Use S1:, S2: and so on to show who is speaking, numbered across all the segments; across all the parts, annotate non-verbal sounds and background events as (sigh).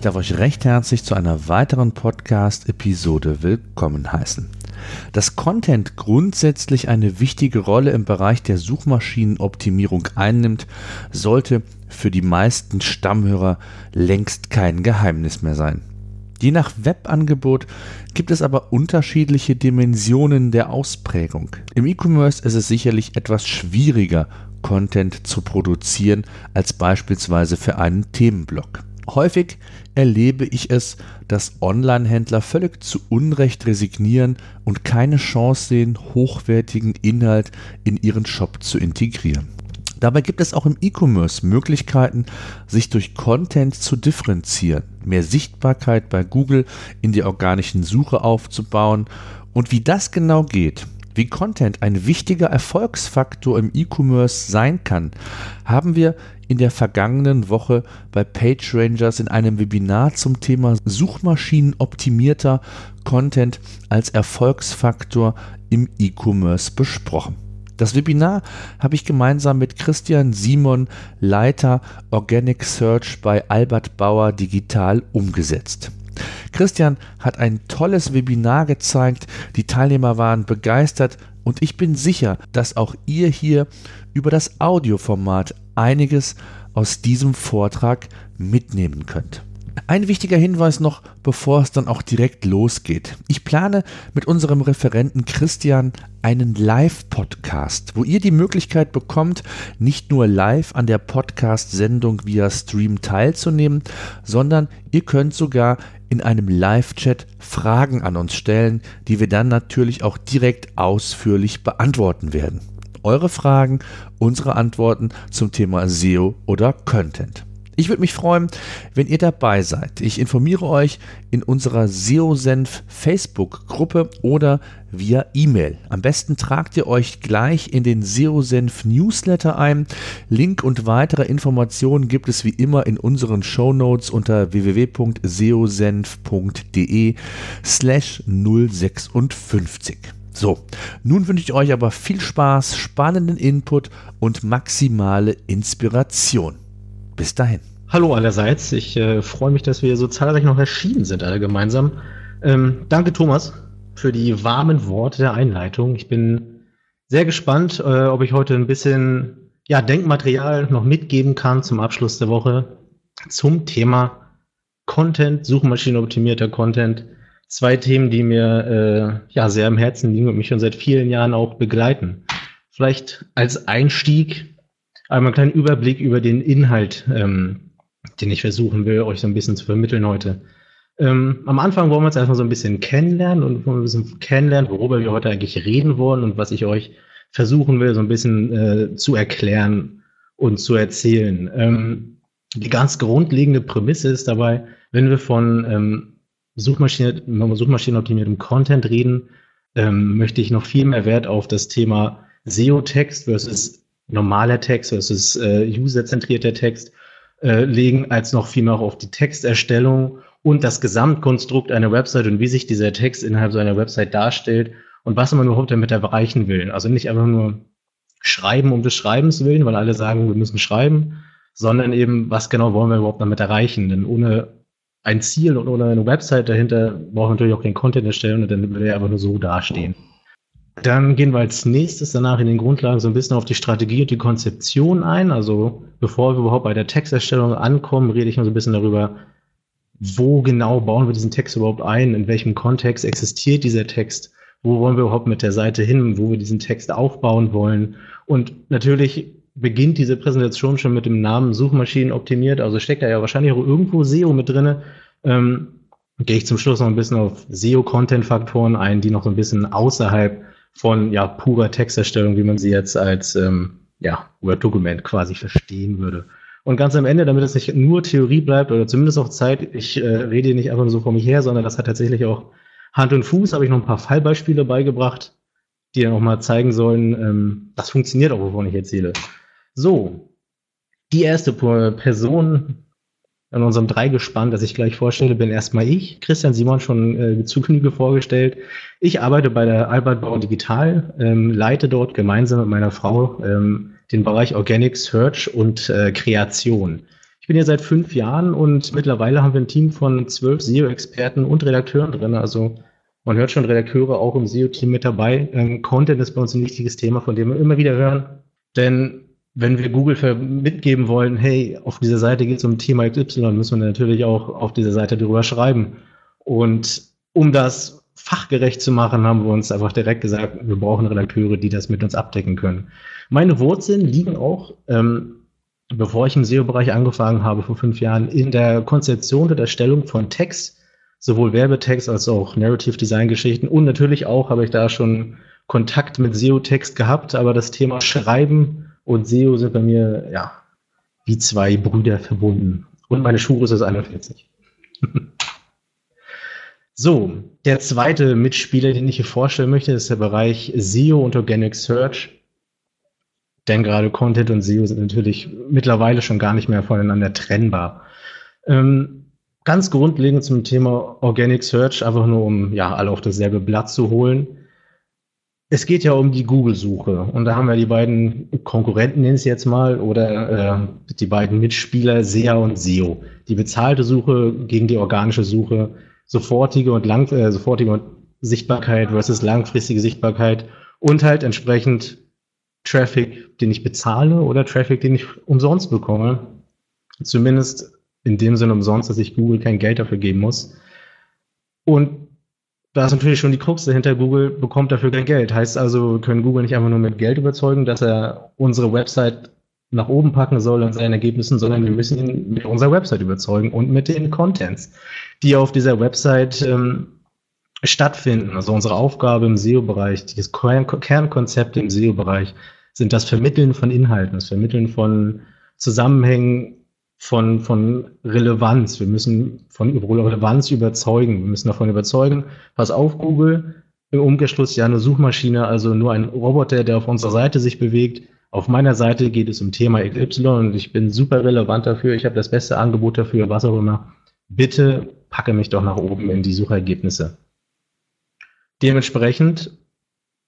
S1: Ich darf euch recht herzlich zu einer weiteren Podcast-Episode willkommen heißen. Dass Content grundsätzlich eine wichtige Rolle im Bereich der Suchmaschinenoptimierung einnimmt, sollte für die meisten Stammhörer längst kein Geheimnis mehr sein. Je nach Webangebot gibt es aber unterschiedliche Dimensionen der Ausprägung. Im E-Commerce ist es sicherlich etwas schwieriger, Content zu produzieren als beispielsweise für einen Themenblock. Häufig erlebe ich es, dass Online-Händler völlig zu Unrecht resignieren und keine Chance sehen, hochwertigen Inhalt in ihren Shop zu integrieren. Dabei gibt es auch im E-Commerce Möglichkeiten, sich durch Content zu differenzieren, mehr Sichtbarkeit bei Google in der organischen Suche aufzubauen und wie das genau geht, wie Content ein wichtiger Erfolgsfaktor im E-Commerce sein kann, haben wir in der vergangenen Woche bei PageRangers in einem Webinar zum Thema Suchmaschinenoptimierter Content als Erfolgsfaktor im E-Commerce besprochen. Das Webinar habe ich gemeinsam mit Christian Simon, Leiter Organic Search bei Albert Bauer Digital umgesetzt. Christian hat ein tolles Webinar gezeigt, die Teilnehmer waren begeistert und ich bin sicher, dass auch ihr hier über das Audioformat einiges aus diesem Vortrag mitnehmen könnt. Ein wichtiger Hinweis noch, bevor es dann auch direkt losgeht. Ich plane mit unserem Referenten Christian einen Live-Podcast, wo ihr die Möglichkeit bekommt, nicht nur live an der Podcast-Sendung via Stream teilzunehmen, sondern ihr könnt sogar in einem Live-Chat Fragen an uns stellen, die wir dann natürlich auch direkt ausführlich beantworten werden. Eure Fragen, unsere Antworten zum Thema SEO oder Content. Ich würde mich freuen, wenn ihr dabei seid. Ich informiere euch in unserer SEO-Senf Facebook-Gruppe oder via E-Mail. Am besten tragt ihr euch gleich in den SEO-Senf Newsletter ein. Link und weitere Informationen gibt es wie immer in unseren Show Notes unter www.seosenf.de slash 056. So, nun wünsche ich euch aber viel Spaß, spannenden Input und maximale Inspiration. Bis dahin.
S2: Hallo allerseits. Ich äh, freue mich, dass wir so zahlreich noch erschienen sind, alle gemeinsam. Ähm, danke, Thomas, für die warmen Worte der Einleitung. Ich bin sehr gespannt, äh, ob ich heute ein bisschen ja, Denkmaterial noch mitgeben kann zum Abschluss der Woche zum Thema Content, suchmaschinenoptimierter Content. Zwei Themen, die mir äh, ja sehr am Herzen liegen und mich schon seit vielen Jahren auch begleiten. Vielleicht als Einstieg einmal einen kleinen Überblick über den Inhalt ähm, den ich versuchen will, euch so ein bisschen zu vermitteln heute. Ähm, am Anfang wollen wir uns erstmal so ein bisschen kennenlernen und wollen ein bisschen kennenlernen, worüber wir heute eigentlich reden wollen und was ich euch versuchen will, so ein bisschen äh, zu erklären und zu erzählen. Ähm, die ganz grundlegende Prämisse ist dabei, wenn wir von Suchmaschine, Suchmaschinenoptimiertem Content reden, ähm, möchte ich noch viel mehr Wert auf das Thema SEO-Text versus normaler Text versus äh, userzentrierter Text äh, legen, als noch viel mehr auf die Texterstellung und das Gesamtkonstrukt einer Website und wie sich dieser Text innerhalb so einer Website darstellt und was man überhaupt damit erreichen will. Also nicht einfach nur schreiben um des Schreibens willen, weil alle sagen, wir müssen schreiben, sondern eben, was genau wollen wir überhaupt damit erreichen? Denn ohne ein Ziel und ohne eine Website dahinter brauchen wir natürlich auch keinen Content erstellen und dann würde er einfach nur so dastehen. Dann gehen wir als nächstes danach in den Grundlagen so ein bisschen auf die Strategie und die Konzeption ein. Also bevor wir überhaupt bei der Texterstellung ankommen, rede ich mal so ein bisschen darüber, wo genau bauen wir diesen Text überhaupt ein, in welchem Kontext existiert dieser Text, wo wollen wir überhaupt mit der Seite hin, wo wir diesen Text aufbauen wollen. Und natürlich beginnt diese Präsentation schon mit dem Namen Suchmaschinen optimiert, also steckt da ja wahrscheinlich auch irgendwo SEO mit drinne. Ähm, gehe ich zum Schluss noch ein bisschen auf SEO-Content-Faktoren ein, die noch so ein bisschen außerhalb von ja, purer Texterstellung, wie man sie jetzt als ähm, ja, Word-Dokument quasi verstehen würde. Und ganz am Ende, damit es nicht nur Theorie bleibt oder zumindest auch Zeit, ich äh, rede nicht einfach nur so vor mich her, sondern das hat tatsächlich auch Hand und Fuß habe ich noch ein paar Fallbeispiele beigebracht, die dann auch mal zeigen sollen, ähm, das funktioniert auch, wovon ich erzähle. So, die erste Person in unserem Dreigespann, das ich gleich vorstelle, bin erstmal ich, Christian Simon, schon äh, zu Genüge vorgestellt. Ich arbeite bei der Albert Bauer Digital, ähm, leite dort gemeinsam mit meiner Frau ähm, den Bereich Organic Search und äh, Kreation. Ich bin hier seit fünf Jahren und mittlerweile haben wir ein Team von zwölf SEO-Experten und Redakteuren drin. Also man hört schon Redakteure auch im SEO-Team mit dabei. Ähm, Content ist bei uns ein wichtiges Thema, von dem wir immer wieder hören. Denn wenn wir Google mitgeben wollen, hey, auf dieser Seite geht es um Thema XY, müssen wir natürlich auch auf dieser Seite darüber schreiben. Und um das fachgerecht zu machen, haben wir uns einfach direkt gesagt, wir brauchen Redakteure, die das mit uns abdecken können. Meine Wurzeln liegen auch, ähm, bevor ich im SEO-Bereich angefangen habe, vor fünf Jahren, in der Konzeption und Erstellung von Text, sowohl Werbetext als auch Narrative Design Geschichten und natürlich auch habe ich da schon Kontakt mit SEO-Text gehabt, aber das Thema Schreiben und SEO sind bei mir, ja, wie zwei Brüder verbunden. Und meine Schuhgröße ist 41. (laughs) so, der zweite Mitspieler, den ich hier vorstellen möchte, ist der Bereich SEO und Organic Search. Denn gerade Content und SEO sind natürlich mittlerweile schon gar nicht mehr voneinander trennbar. Ähm, ganz grundlegend zum Thema Organic Search, einfach nur um ja alle auf dasselbe Blatt zu holen. Es geht ja um die Google-Suche und da haben wir die beiden Konkurrenten, nenne ich es jetzt mal, oder äh, die beiden Mitspieler SEA und SEO. Die bezahlte Suche gegen die organische Suche, sofortige und lang, äh, sofortige und Sichtbarkeit versus langfristige Sichtbarkeit und halt entsprechend Traffic, den ich bezahle oder Traffic, den ich umsonst bekomme. Zumindest in dem Sinne umsonst, dass ich Google kein Geld dafür geben muss. Und da ist natürlich schon die Krux dahinter, Google bekommt dafür kein Geld. Heißt also, wir können Google nicht einfach nur mit Geld überzeugen, dass er unsere Website nach oben packen soll an seinen Ergebnissen, sondern wir müssen ihn mit unserer Website überzeugen und mit den Contents, die auf dieser Website ähm, stattfinden. Also unsere Aufgabe im SEO-Bereich, dieses Kernkonzept im SEO-Bereich, sind das Vermitteln von Inhalten, das Vermitteln von Zusammenhängen, von, von Relevanz. Wir müssen von Relevanz überzeugen. Wir müssen davon überzeugen, pass auf, Google, im Umkehrschluss ja eine Suchmaschine, also nur ein Roboter, der auf unserer Seite sich bewegt. Auf meiner Seite geht es um Thema XY und ich bin super relevant dafür. Ich habe das beste Angebot dafür, was auch immer. Bitte packe mich doch nach oben in die Suchergebnisse. Dementsprechend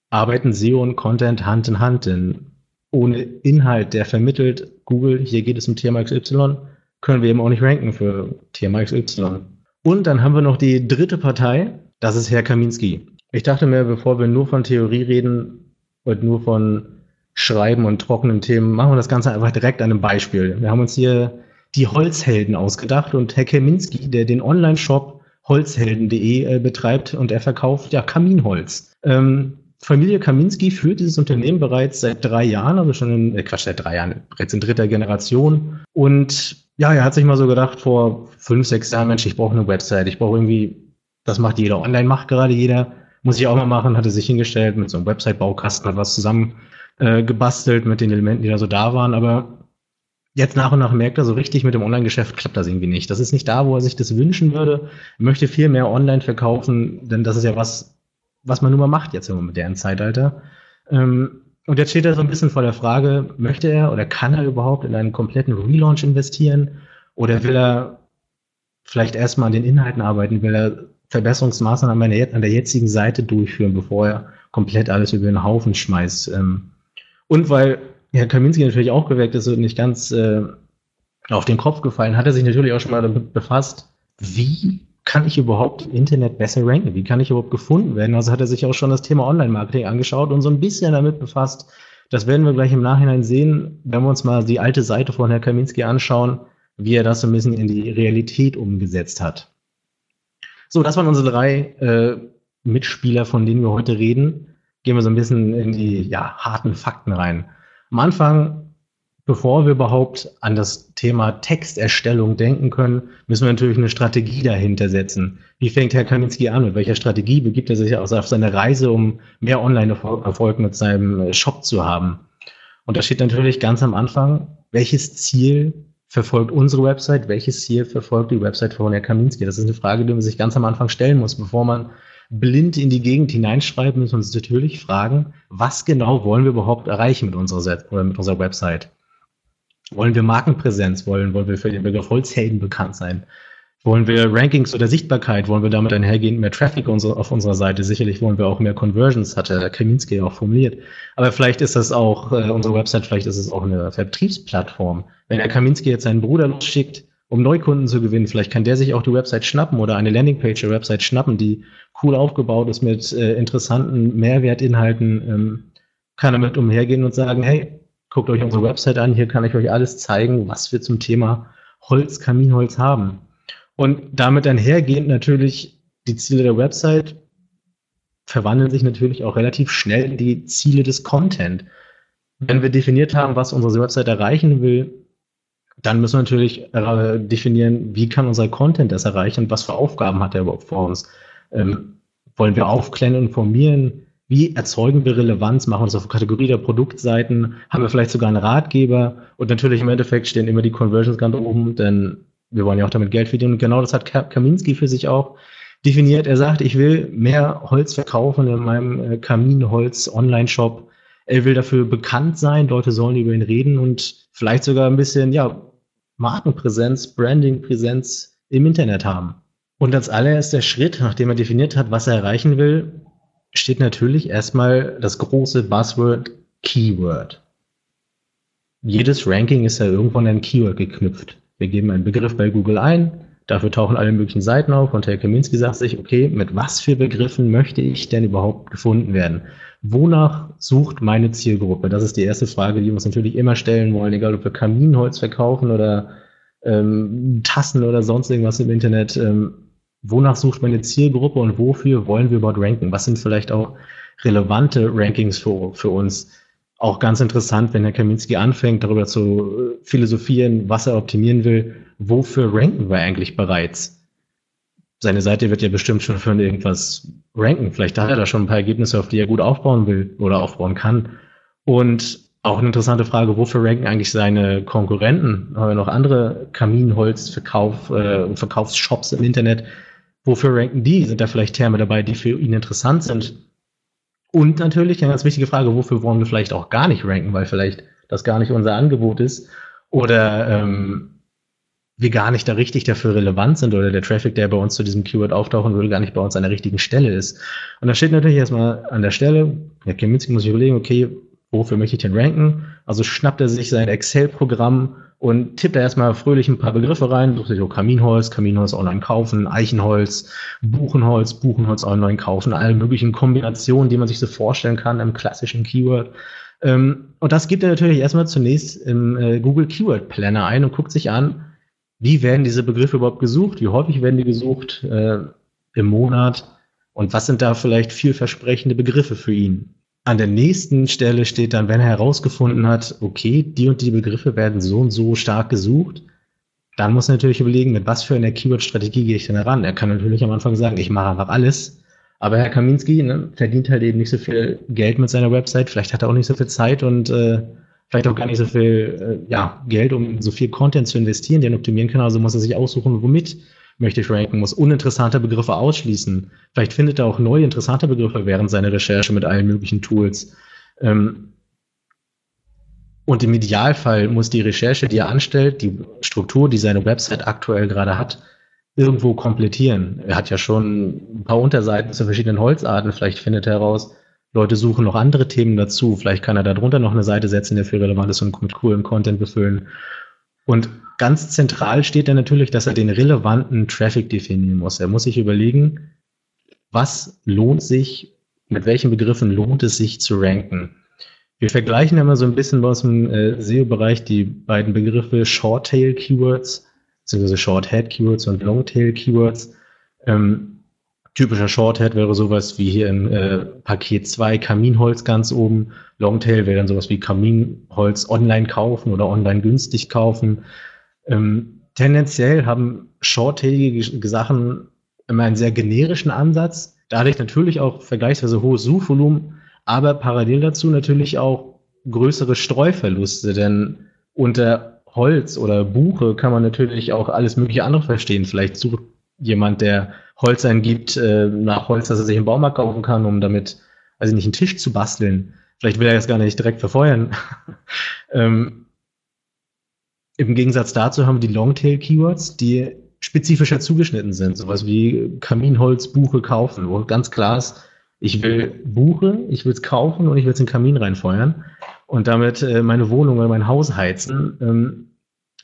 S2: arbeiten SEO und Content Hand in Hand, denn ohne Inhalt, der vermittelt, Google, hier geht es um Thema XY, können wir eben auch nicht ranken für Thema XY. Und dann haben wir noch die dritte Partei, das ist Herr Kaminski. Ich dachte mir, bevor wir nur von Theorie reden und nur von Schreiben und trockenen Themen, machen wir das Ganze einfach direkt an einem Beispiel. Wir haben uns hier die Holzhelden ausgedacht und Herr Kaminski, der den Online-Shop holzhelden.de äh, betreibt und er verkauft ja Kaminholz. Ähm, Familie Kaminski führt dieses Unternehmen bereits seit drei Jahren, also schon in, äh, Quatsch, seit drei Jahren, bereits in dritter Generation. Und ja, er hat sich mal so gedacht vor fünf, sechs Jahren, Mensch, ich brauche eine Website, ich brauche irgendwie, das macht jeder, online macht gerade jeder, muss ich auch mal machen, hatte sich hingestellt mit so einem Website-Baukasten, hat was zusammen äh, gebastelt mit den Elementen, die da so da waren, aber jetzt nach und nach merkt er so richtig mit dem Online-Geschäft klappt das irgendwie nicht. Das ist nicht da, wo er sich das wünschen würde. Er möchte viel mehr online verkaufen, denn das ist ja was, was man nun mal macht jetzt im modernen Zeitalter. Ähm, und jetzt steht er so ein bisschen vor der Frage, möchte er oder kann er überhaupt in einen kompletten Relaunch investieren? Oder will er vielleicht erstmal an den Inhalten arbeiten? Will er Verbesserungsmaßnahmen an der jetzigen Seite durchführen, bevor er komplett alles über den Haufen schmeißt? Ähm, und weil Herr Kaminski natürlich auch geweckt ist und nicht ganz äh, auf den Kopf gefallen, hat er sich natürlich auch schon mal damit befasst, wie kann ich überhaupt im Internet besser ranken? Wie kann ich überhaupt gefunden werden? Also hat er sich auch schon das Thema Online-Marketing angeschaut und so ein bisschen damit befasst. Das werden wir gleich im Nachhinein sehen, wenn wir uns mal die alte Seite von Herrn Kaminski anschauen, wie er das so ein bisschen in die Realität umgesetzt hat. So, das waren unsere drei äh, Mitspieler, von denen wir heute reden. Gehen wir so ein bisschen in die ja, harten Fakten rein. Am Anfang Bevor wir überhaupt an das Thema Texterstellung denken können, müssen wir natürlich eine Strategie dahinter setzen. Wie fängt Herr Kaminski an? Mit welcher Strategie begibt er sich auf seine Reise, um mehr Online-Erfolg mit seinem Shop zu haben? Und da steht natürlich ganz am Anfang, welches Ziel verfolgt unsere Website, welches Ziel verfolgt die Website von Herrn Kaminski? Das ist eine Frage, die man sich ganz am Anfang stellen muss, bevor man blind in die Gegend hineinschreiben, müssen wir uns natürlich fragen, was genau wollen wir überhaupt erreichen mit unserer, mit unserer Website? Wollen wir Markenpräsenz? Wollen, wollen wir für den Begriff Holzhelden bekannt sein? Wollen wir Rankings oder Sichtbarkeit? Wollen wir damit einhergehend mehr Traffic auf unserer Seite? Sicherlich wollen wir auch mehr Conversions, hat der Kaminski auch formuliert. Aber vielleicht ist das auch äh, unsere Website, vielleicht ist es auch eine Vertriebsplattform. Wenn der Kaminski jetzt seinen Bruder losschickt, um Neukunden zu gewinnen, vielleicht kann der sich auch die Website schnappen oder eine Landingpage der Website schnappen, die cool aufgebaut ist mit äh, interessanten Mehrwertinhalten, ähm, kann damit umhergehen und sagen, hey, guckt euch unsere Website an, hier kann ich euch alles zeigen, was wir zum Thema Holz, Kaminholz haben. Und damit einhergehend natürlich die Ziele der Website verwandeln sich natürlich auch relativ schnell in die Ziele des Content. Wenn wir definiert haben, was unsere Website erreichen will, dann müssen wir natürlich äh, definieren, wie kann unser Content das erreichen und was für Aufgaben hat er überhaupt vor uns. Ähm, wollen wir aufklären und informieren? Wie erzeugen wir Relevanz? Machen wir das auf Kategorie der Produktseiten? Haben wir vielleicht sogar einen Ratgeber? Und natürlich im Endeffekt stehen immer die Conversions ganz oben, denn wir wollen ja auch damit Geld verdienen. Und genau das hat Kaminski für sich auch definiert. Er sagt, ich will mehr Holz verkaufen in meinem äh, Kaminholz-Online-Shop. Er will dafür bekannt sein, Leute sollen über ihn reden und vielleicht sogar ein bisschen, ja, Markenpräsenz, Brandingpräsenz im Internet haben. Und als allererster Schritt, nachdem er definiert hat, was er erreichen will, steht natürlich erstmal das große Buzzword Keyword. Jedes Ranking ist ja irgendwo an ein Keyword geknüpft. Wir geben einen Begriff bei Google ein, dafür tauchen alle möglichen Seiten auf und Herr Kaminski sagt sich, okay, mit was für Begriffen möchte ich denn überhaupt gefunden werden? Wonach sucht meine Zielgruppe? Das ist die erste Frage, die wir uns natürlich immer stellen wollen, egal ob wir Kaminholz verkaufen oder ähm, Tassen oder sonst irgendwas im Internet. Ähm, wonach sucht meine Zielgruppe und wofür wollen wir überhaupt ranken? Was sind vielleicht auch relevante Rankings für, für uns? Auch ganz interessant, wenn Herr Kaminski anfängt, darüber zu philosophieren, was er optimieren will. Wofür ranken wir eigentlich bereits? Seine Seite wird ja bestimmt schon für irgendwas ranken. Vielleicht hat er da schon ein paar Ergebnisse, auf die er gut aufbauen will oder aufbauen kann. Und auch eine interessante Frage, wofür ranken eigentlich seine Konkurrenten? Haben wir noch andere Kaminholzverkauf, äh, Verkaufsshops im Internet? Wofür ranken die? Sind da vielleicht Terme dabei, die für ihn interessant sind? Und natürlich eine ganz wichtige Frage, wofür wollen wir vielleicht auch gar nicht ranken, weil vielleicht das gar nicht unser Angebot ist oder ähm, wir gar nicht da richtig dafür relevant sind oder der Traffic, der bei uns zu diesem Keyword auftauchen würde, gar nicht bei uns an der richtigen Stelle ist. Und da steht natürlich erstmal an der Stelle, der Kaminski muss sich überlegen, okay, wofür möchte ich denn ranken? Also schnappt er sich sein Excel-Programm und tippt da erstmal fröhlich ein paar Begriffe rein, sucht sich so Kaminholz, Kaminholz online kaufen, Eichenholz, Buchenholz, Buchenholz online kaufen, alle möglichen Kombinationen, die man sich so vorstellen kann im klassischen Keyword. Ähm, und das gibt er natürlich erstmal zunächst im äh, Google Keyword Planner ein und guckt sich an, wie werden diese Begriffe überhaupt gesucht, wie häufig werden die gesucht äh, im Monat und was sind da vielleicht vielversprechende Begriffe für ihn. An der nächsten Stelle steht dann, wenn er herausgefunden hat, okay, die und die Begriffe werden so und so stark gesucht, dann muss er natürlich überlegen, mit was für einer Keyword-Strategie gehe ich denn heran. Er kann natürlich am Anfang sagen, ich mache einfach alles. Aber Herr Kaminski ne, verdient halt eben nicht so viel Geld mit seiner Website. Vielleicht hat er auch nicht so viel Zeit und äh, vielleicht auch gar nicht so viel äh, ja, Geld, um so viel Content zu investieren, den optimieren kann. Also muss er sich aussuchen, womit möchte ich ranken, muss uninteressante Begriffe ausschließen. Vielleicht findet er auch neue interessante Begriffe während seiner Recherche mit allen möglichen Tools. Ähm, und im Idealfall muss die Recherche, die er anstellt, die Struktur, die seine Website aktuell gerade hat, irgendwo komplettieren. Er hat ja schon ein paar Unterseiten zu verschiedenen Holzarten. Vielleicht findet er heraus, Leute suchen noch andere Themen dazu. Vielleicht kann er darunter noch eine Seite setzen, der für relevant ist und mit coolem Content befüllen. Und ganz zentral steht dann natürlich, dass er den relevanten Traffic definieren muss. Er muss sich überlegen, was lohnt sich, mit welchen Begriffen lohnt es sich zu ranken. Wir vergleichen immer so ein bisschen uns im äh, SEO-Bereich die beiden Begriffe Short-Tail-Keywords, beziehungsweise Short-Head-Keywords und Long-Tail-Keywords. Ähm, typischer Short-Head wäre sowas wie hier im äh, Paket 2 Kaminholz ganz oben. Longtail wäre dann sowas wie Kaminholz online kaufen oder online günstig kaufen. Ähm, tendenziell haben shorttailige Sachen immer einen sehr generischen Ansatz, dadurch natürlich auch vergleichsweise hohes Suchvolumen, aber parallel dazu natürlich auch größere Streuverluste, denn unter Holz oder Buche kann man natürlich auch alles mögliche andere verstehen. Vielleicht sucht jemand, der Holz eingibt, äh, nach Holz, das er sich im Baumarkt kaufen kann, um damit, also nicht einen Tisch zu basteln. Vielleicht will er jetzt gar nicht direkt verfeuern. (laughs) ähm, Im Gegensatz dazu haben wir die Longtail-Keywords, die spezifischer zugeschnitten sind. Sowas wie Kaminholz, Buche kaufen, wo ganz klar ist, ich will Buche, ich will es kaufen und ich will es in den Kamin reinfeuern und damit äh, meine Wohnung oder mein Haus heizen. Ähm,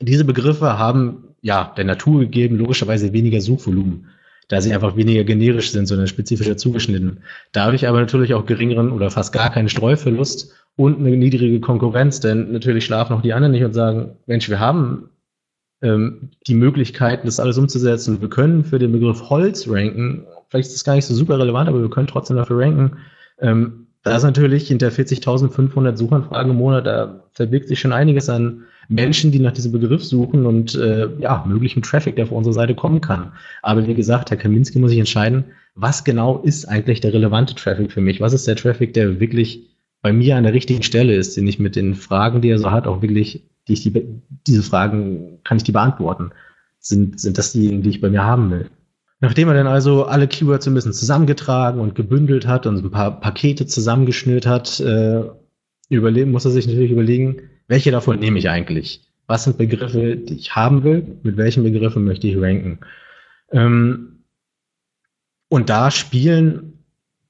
S2: diese Begriffe haben ja der Natur gegeben logischerweise weniger Suchvolumen, da sie einfach weniger generisch sind, sondern spezifischer zugeschnitten. Dadurch aber natürlich auch geringeren oder fast gar keinen Streuverlust und eine niedrige Konkurrenz, denn natürlich schlafen auch die anderen nicht und sagen, Mensch, wir haben ähm, die Möglichkeiten, das alles umzusetzen. Wir können für den Begriff Holz ranken, vielleicht ist das gar nicht so super relevant, aber wir können trotzdem dafür ranken. Ähm, da ist natürlich hinter 40.500 Suchanfragen im Monat, da verbirgt sich schon einiges an Menschen, die nach diesem Begriff suchen und äh, ja, möglichen Traffic, der auf unsere Seite kommen kann. Aber wie gesagt, Herr Kaminski muss sich entscheiden, was genau ist eigentlich der relevante Traffic für mich? Was ist der Traffic, der wirklich bei mir an der richtigen Stelle ist, den ich mit den Fragen, die er so hat, auch wirklich, die ich die, diese Fragen, kann ich die beantworten? Sind, sind das diejenigen, die ich bei mir haben will? Nachdem er dann also alle Keywords ein bisschen zusammengetragen und gebündelt hat und ein paar Pakete zusammengeschnürt hat, äh, überlegen, muss er sich natürlich überlegen, welche davon nehme ich eigentlich? Was sind Begriffe, die ich haben will? Mit welchen Begriffen möchte ich ranken? Ähm, und da spielen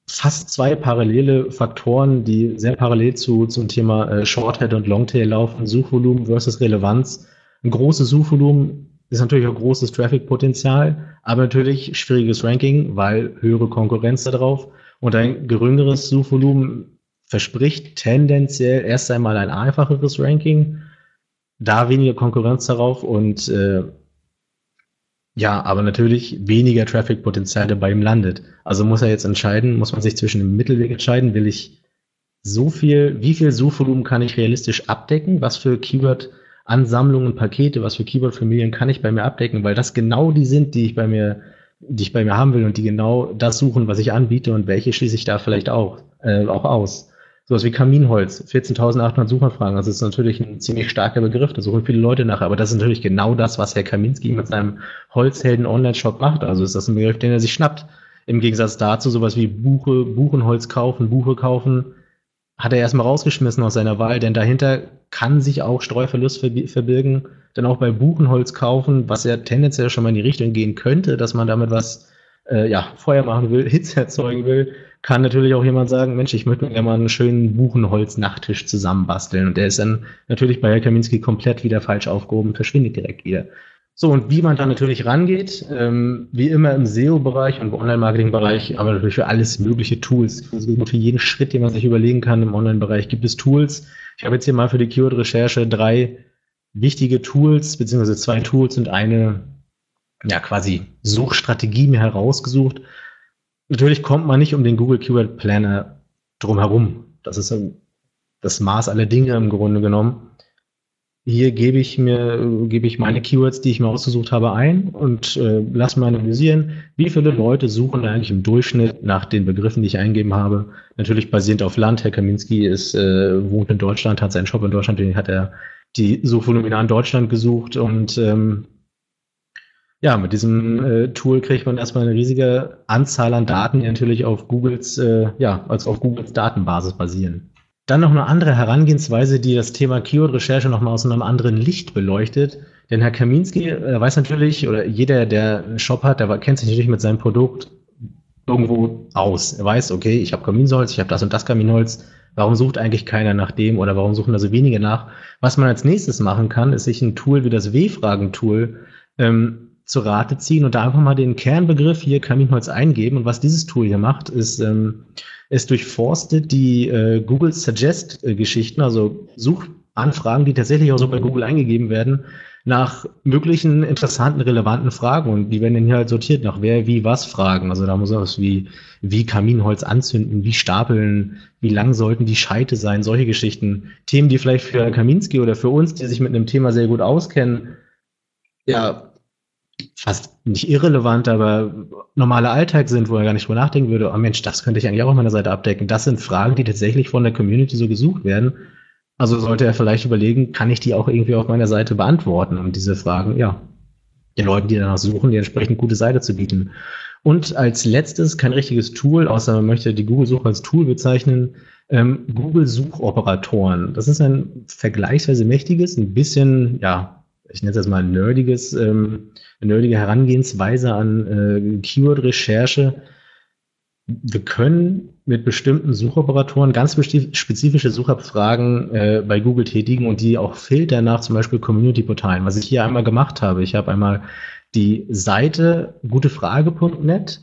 S2: fast zwei parallele Faktoren, die sehr parallel zu, zum Thema äh, Shorthead und Longtail laufen, Suchvolumen versus Relevanz. Ein großes Suchvolumen ist natürlich auch großes Traffic-Potenzial, aber natürlich schwieriges Ranking, weil höhere Konkurrenz da drauf und ein geringeres Suchvolumen verspricht tendenziell erst einmal ein einfacheres Ranking, da weniger Konkurrenz darauf und äh, ja, aber natürlich weniger Traffic-Potenzial dabei ihm landet. Also muss er jetzt entscheiden, muss man sich zwischen dem Mittelweg entscheiden, will ich so viel, wie viel Suchvolumen kann ich realistisch abdecken, was für Keyword Ansammlungen, Pakete, was für Keyword-Familien kann ich bei mir abdecken, weil das genau die sind, die ich bei mir, die ich bei mir haben will und die genau das suchen, was ich anbiete und welche schließe ich da vielleicht auch, äh, auch aus. Sowas wie Kaminholz, 14.800 Suchanfragen, das ist natürlich ein ziemlich starker Begriff, da suchen viele Leute nach, aber das ist natürlich genau das, was Herr Kaminski mit seinem Holzhelden Online-Shop macht, also ist das ein Begriff, den er sich schnappt. Im Gegensatz dazu sowas wie Buche, Buchenholz kaufen, Buche kaufen, hat er erstmal rausgeschmissen aus seiner Wahl, denn dahinter kann sich auch Streuverlust verbirgen. Dann auch bei Buchenholz kaufen, was ja tendenziell schon mal in die Richtung gehen könnte, dass man damit was äh, ja, Feuer machen will, (laughs) Hitze erzeugen will, kann natürlich auch jemand sagen, Mensch, ich möchte mir gerne mal einen schönen Buchenholz-Nachttisch zusammenbasteln. Und der ist dann natürlich bei Herr Kaminski komplett wieder falsch aufgehoben, verschwindet direkt wieder. So, und wie man da natürlich rangeht, ähm, wie immer im SEO-Bereich und im Online-Marketing-Bereich, aber natürlich für alles mögliche Tools. Für jeden Schritt, den man sich überlegen kann im Online-Bereich, gibt es Tools. Ich habe jetzt hier mal für die Keyword-Recherche drei wichtige Tools, beziehungsweise zwei Tools und eine, ja, quasi Suchstrategie mir herausgesucht. Natürlich kommt man nicht um den Google Keyword Planner drumherum. Das ist das Maß aller Dinge im Grunde genommen hier gebe ich mir, gebe ich meine Keywords, die ich mir ausgesucht habe, ein und äh, lasse mal analysieren, wie viele Leute suchen eigentlich im Durchschnitt nach den Begriffen, die ich eingeben habe. Natürlich basierend auf Land. Herr Kaminski ist, äh, wohnt in Deutschland, hat seinen Shop in Deutschland, den hat er die Suchvolumina in Deutschland gesucht und ähm, ja, mit diesem äh, Tool kriegt man erstmal eine riesige Anzahl an Daten, die natürlich auf Googles, äh, ja, also auf Googles Datenbasis basieren. Dann noch eine andere Herangehensweise, die das Thema Keyword-Recherche nochmal aus einem anderen Licht beleuchtet. Denn Herr Kaminski äh, weiß natürlich, oder jeder, der einen Shop hat, der kennt sich natürlich mit seinem Produkt irgendwo aus. Er weiß, okay, ich habe Kaminholz, ich habe das und das Kaminholz. Warum sucht eigentlich keiner nach dem oder warum suchen da so wenige nach? Was man als nächstes machen kann, ist sich ein Tool wie das W-Fragen-Tool ähm, zu Rate ziehen und da einfach mal den Kernbegriff hier Kaminholz eingeben. Und was dieses Tool hier macht, ist, ähm, es durchforstet die äh, Google Suggest-Geschichten, also Suchanfragen, die tatsächlich auch so bei Google eingegeben werden, nach möglichen interessanten, relevanten Fragen. Und die werden dann hier halt sortiert nach wer, wie, was Fragen. Also da muss was wie, wie Kaminholz anzünden, wie stapeln, wie lang sollten die Scheite sein, solche Geschichten. Themen, die vielleicht für Kaminski oder für uns, die sich mit einem Thema sehr gut auskennen, ja, fast nicht irrelevant, aber normaler Alltag sind, wo er gar nicht drüber nachdenken würde, oh Mensch, das könnte ich eigentlich auch auf meiner Seite abdecken. Das sind Fragen, die tatsächlich von der Community so gesucht werden. Also sollte er vielleicht überlegen, kann ich die auch irgendwie auf meiner Seite beantworten? Und diese Fragen, ja, den Leuten, die danach suchen, die entsprechend gute Seite zu bieten. Und als letztes kein richtiges Tool, außer man möchte die Google-Suche als Tool bezeichnen, ähm, Google-Suchoperatoren. Das ist ein vergleichsweise mächtiges, ein bisschen, ja, ich nenne es jetzt mal nerdiges, ähm, nerdige Herangehensweise an äh, Keyword-Recherche. Wir können mit bestimmten Suchoperatoren ganz spezifische Suchabfragen äh, bei Google tätigen und die auch filtern nach zum Beispiel Community-Portalen. Was ich hier einmal gemacht habe, ich habe einmal die Seite gutefrage.net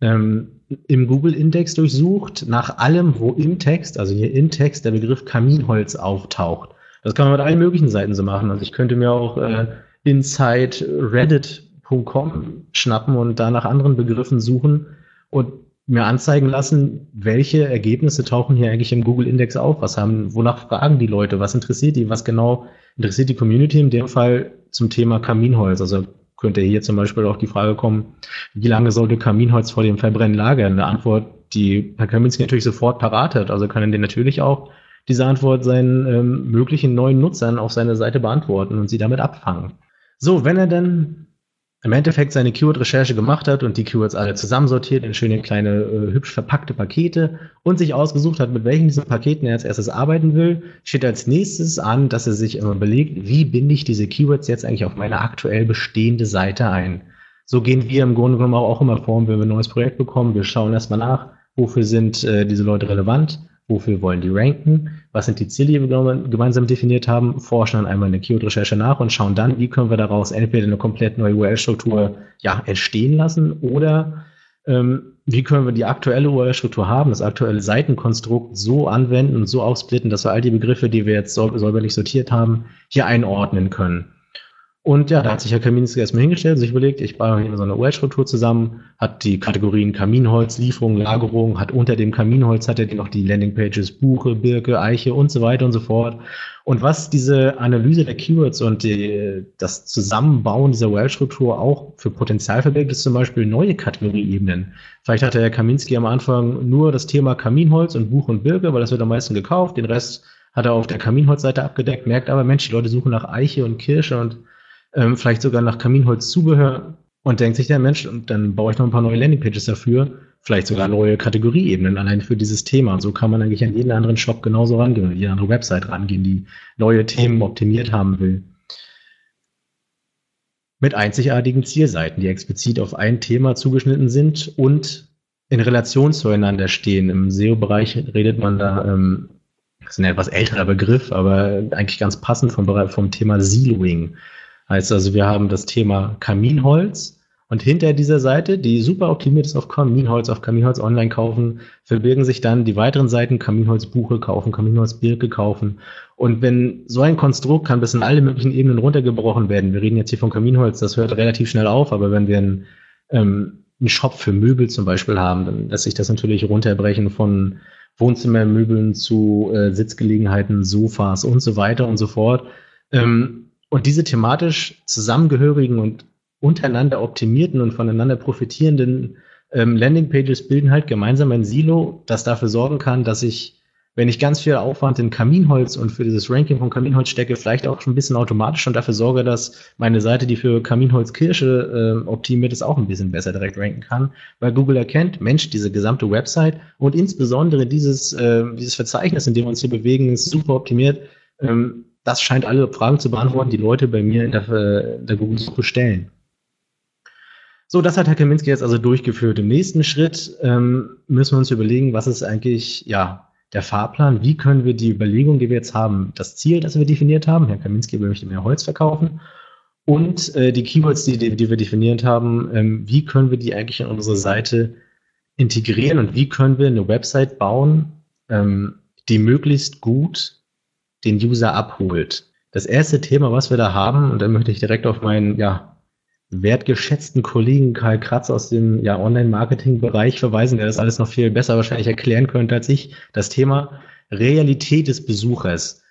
S2: ähm, im Google-Index durchsucht, nach allem, wo im Text, also hier im Text, der Begriff Kaminholz auftaucht. Das kann man mit allen möglichen Seiten so machen. Also ich könnte mir auch äh, inside reddit.com schnappen und da nach anderen Begriffen suchen und mir anzeigen lassen, welche Ergebnisse tauchen hier eigentlich im Google Index auf, was haben, wonach fragen die Leute, was interessiert die, was genau interessiert die Community, in dem Fall zum Thema Kaminholz. Also könnte hier zum Beispiel auch die Frage kommen, wie lange sollte Kaminholz vor dem Verbrennen lagern? Eine Antwort, die Herr Kaminski natürlich sofort parat hat. Also können den natürlich auch diese Antwort seinen ähm, möglichen neuen Nutzern auf seiner Seite beantworten und sie damit abfangen. So, wenn er dann im Endeffekt seine Keyword-Recherche gemacht hat und die Keywords alle zusammensortiert in schöne kleine, äh, hübsch verpackte Pakete und sich ausgesucht hat, mit welchen dieser Paketen er als erstes arbeiten will, steht als nächstes an, dass er sich immer überlegt, wie binde ich diese Keywords jetzt eigentlich auf meine aktuell bestehende Seite ein. So gehen wir im Grunde genommen auch immer vor, wenn wir ein neues Projekt bekommen. Wir schauen erstmal nach, wofür sind äh, diese Leute relevant, wofür wollen die ranken, was sind die Ziele, die wir gemeinsam definiert haben, forschen dann einmal in der Keyword-Recherche nach und schauen dann, wie können wir daraus entweder eine komplett neue URL-Struktur ja, entstehen lassen oder ähm, wie können wir die aktuelle URL-Struktur haben, das aktuelle Seitenkonstrukt so anwenden und so aufsplitten, dass wir all die Begriffe, die wir jetzt säuberlich sortiert haben, hier einordnen können. Und ja, da hat sich Herr Kaminski erstmal hingestellt, sich überlegt, ich baue hier so eine URL-Struktur zusammen, hat die Kategorien Kaminholz, Lieferung, Lagerung, hat unter dem Kaminholz hat er noch die Landingpages Buche, Birke, Eiche und so weiter und so fort. Und was diese Analyse der Keywords und die, das Zusammenbauen dieser URL-Struktur auch für Potenzial verbirgt, ist zum Beispiel neue Kategorieebenen. Vielleicht hatte Herr Kaminski am Anfang nur das Thema Kaminholz und Buche und Birke, weil das wird am meisten gekauft. Den Rest hat er auf der Kaminholzseite abgedeckt, merkt aber, Mensch, die Leute suchen nach Eiche und Kirsche und ähm, vielleicht sogar nach Kaminholzzubehör und denkt sich der Mensch, und dann baue ich noch ein paar neue Landingpages dafür, vielleicht sogar neue Kategorieebenen allein für dieses Thema. Und so kann man eigentlich an jeden anderen Shop genauso rangehen, jede andere Website rangehen, die neue Themen optimiert haben will. Mit einzigartigen Zielseiten, die explizit auf ein Thema zugeschnitten sind und in Relation zueinander stehen. Im SEO-Bereich redet man da, ähm, das ist ein etwas älterer Begriff, aber eigentlich ganz passend vom, vom Thema Siloing. Heißt also, wir haben das Thema Kaminholz und hinter dieser Seite, die super optimiert ist auf Kaminholz, auf Kaminholz online kaufen, verbirgen sich dann die weiteren Seiten Kaminholzbuche kaufen, Kaminholzbirke kaufen. Und wenn so ein Konstrukt kann bis in alle möglichen Ebenen runtergebrochen werden. Wir reden jetzt hier von Kaminholz, das hört relativ schnell auf, aber wenn wir einen, ähm, einen Shop für Möbel zum Beispiel haben, dann lässt sich das natürlich runterbrechen von Wohnzimmermöbeln zu äh, Sitzgelegenheiten, Sofas und so weiter und so fort. Ähm, und diese thematisch zusammengehörigen und untereinander optimierten und voneinander profitierenden ähm, Landingpages bilden halt gemeinsam ein Silo, das dafür sorgen kann, dass ich, wenn ich ganz viel Aufwand in Kaminholz und für dieses Ranking von Kaminholz stecke, vielleicht auch schon ein bisschen automatisch schon dafür sorge, dass meine Seite, die für Kaminholz Kirsche äh, optimiert ist, auch ein bisschen besser direkt ranken kann, weil Google erkennt, Mensch, diese gesamte Website und insbesondere dieses, äh, dieses Verzeichnis, in dem wir uns hier bewegen, ist super optimiert. Ähm, das scheint alle Fragen zu beantworten, die Leute bei mir in der, äh, der Google-Suche stellen. So, das hat Herr Kaminski jetzt also durchgeführt. Im nächsten Schritt ähm, müssen wir uns überlegen, was ist eigentlich ja der Fahrplan? Wie können wir die Überlegung, die wir jetzt haben, das Ziel, das wir definiert haben, Herr Kaminski möchte mehr Holz verkaufen, und äh, die Keywords, die, die wir definiert haben, ähm, wie können wir die eigentlich in unsere Seite integrieren und wie können wir eine Website bauen, ähm, die möglichst gut den User abholt. Das erste Thema, was wir da haben, und da möchte ich direkt auf meinen, ja, wertgeschätzten Kollegen Karl Kratz aus dem ja, Online-Marketing-Bereich verweisen, der das alles noch viel besser wahrscheinlich erklären könnte als ich. Das Thema Realität des Besuchers.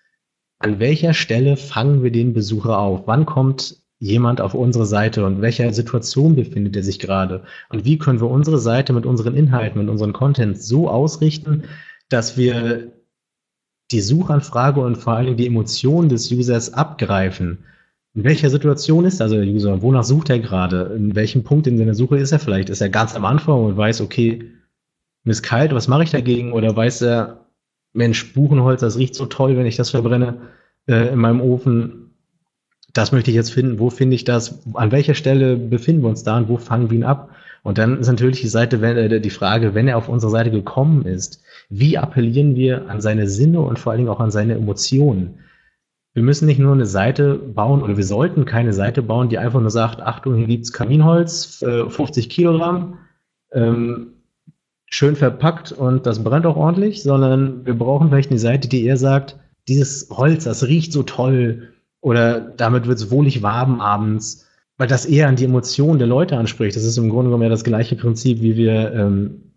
S2: An welcher Stelle fangen wir den Besucher auf? Wann kommt jemand auf unsere Seite und welcher Situation befindet er sich gerade? Und wie können wir unsere Seite mit unseren Inhalten, mit unseren Content so ausrichten, dass wir die Suchanfrage und vor allem die Emotionen des Users abgreifen. in welcher Situation ist also der User? Wonach sucht er gerade? In welchem Punkt in seiner Suche ist er vielleicht? Ist er ganz am Anfang und weiß, okay, mir ist kalt, was mache ich dagegen? Oder weiß er, Mensch, Buchenholz, das riecht so toll, wenn ich das verbrenne äh, in meinem Ofen. Das möchte ich jetzt finden. Wo finde ich das? An welcher Stelle befinden wir uns da und wo fangen wir ihn ab? Und dann ist natürlich die Seite, wenn, äh, die Frage, wenn er auf unsere Seite gekommen ist, wie appellieren wir an seine Sinne und vor allen Dingen auch an seine Emotionen? Wir müssen nicht nur eine Seite bauen oder wir sollten keine Seite bauen, die einfach nur sagt, Achtung, hier gibt's Kaminholz, äh, 50 Kilogramm, ähm, schön verpackt und das brennt auch ordentlich, sondern wir brauchen vielleicht eine Seite, die eher sagt, dieses Holz, das riecht so toll oder damit wird's wohlig warm abends, weil das eher an die Emotionen der Leute anspricht. Das ist im Grunde genommen ja das gleiche Prinzip, wie wir ähm,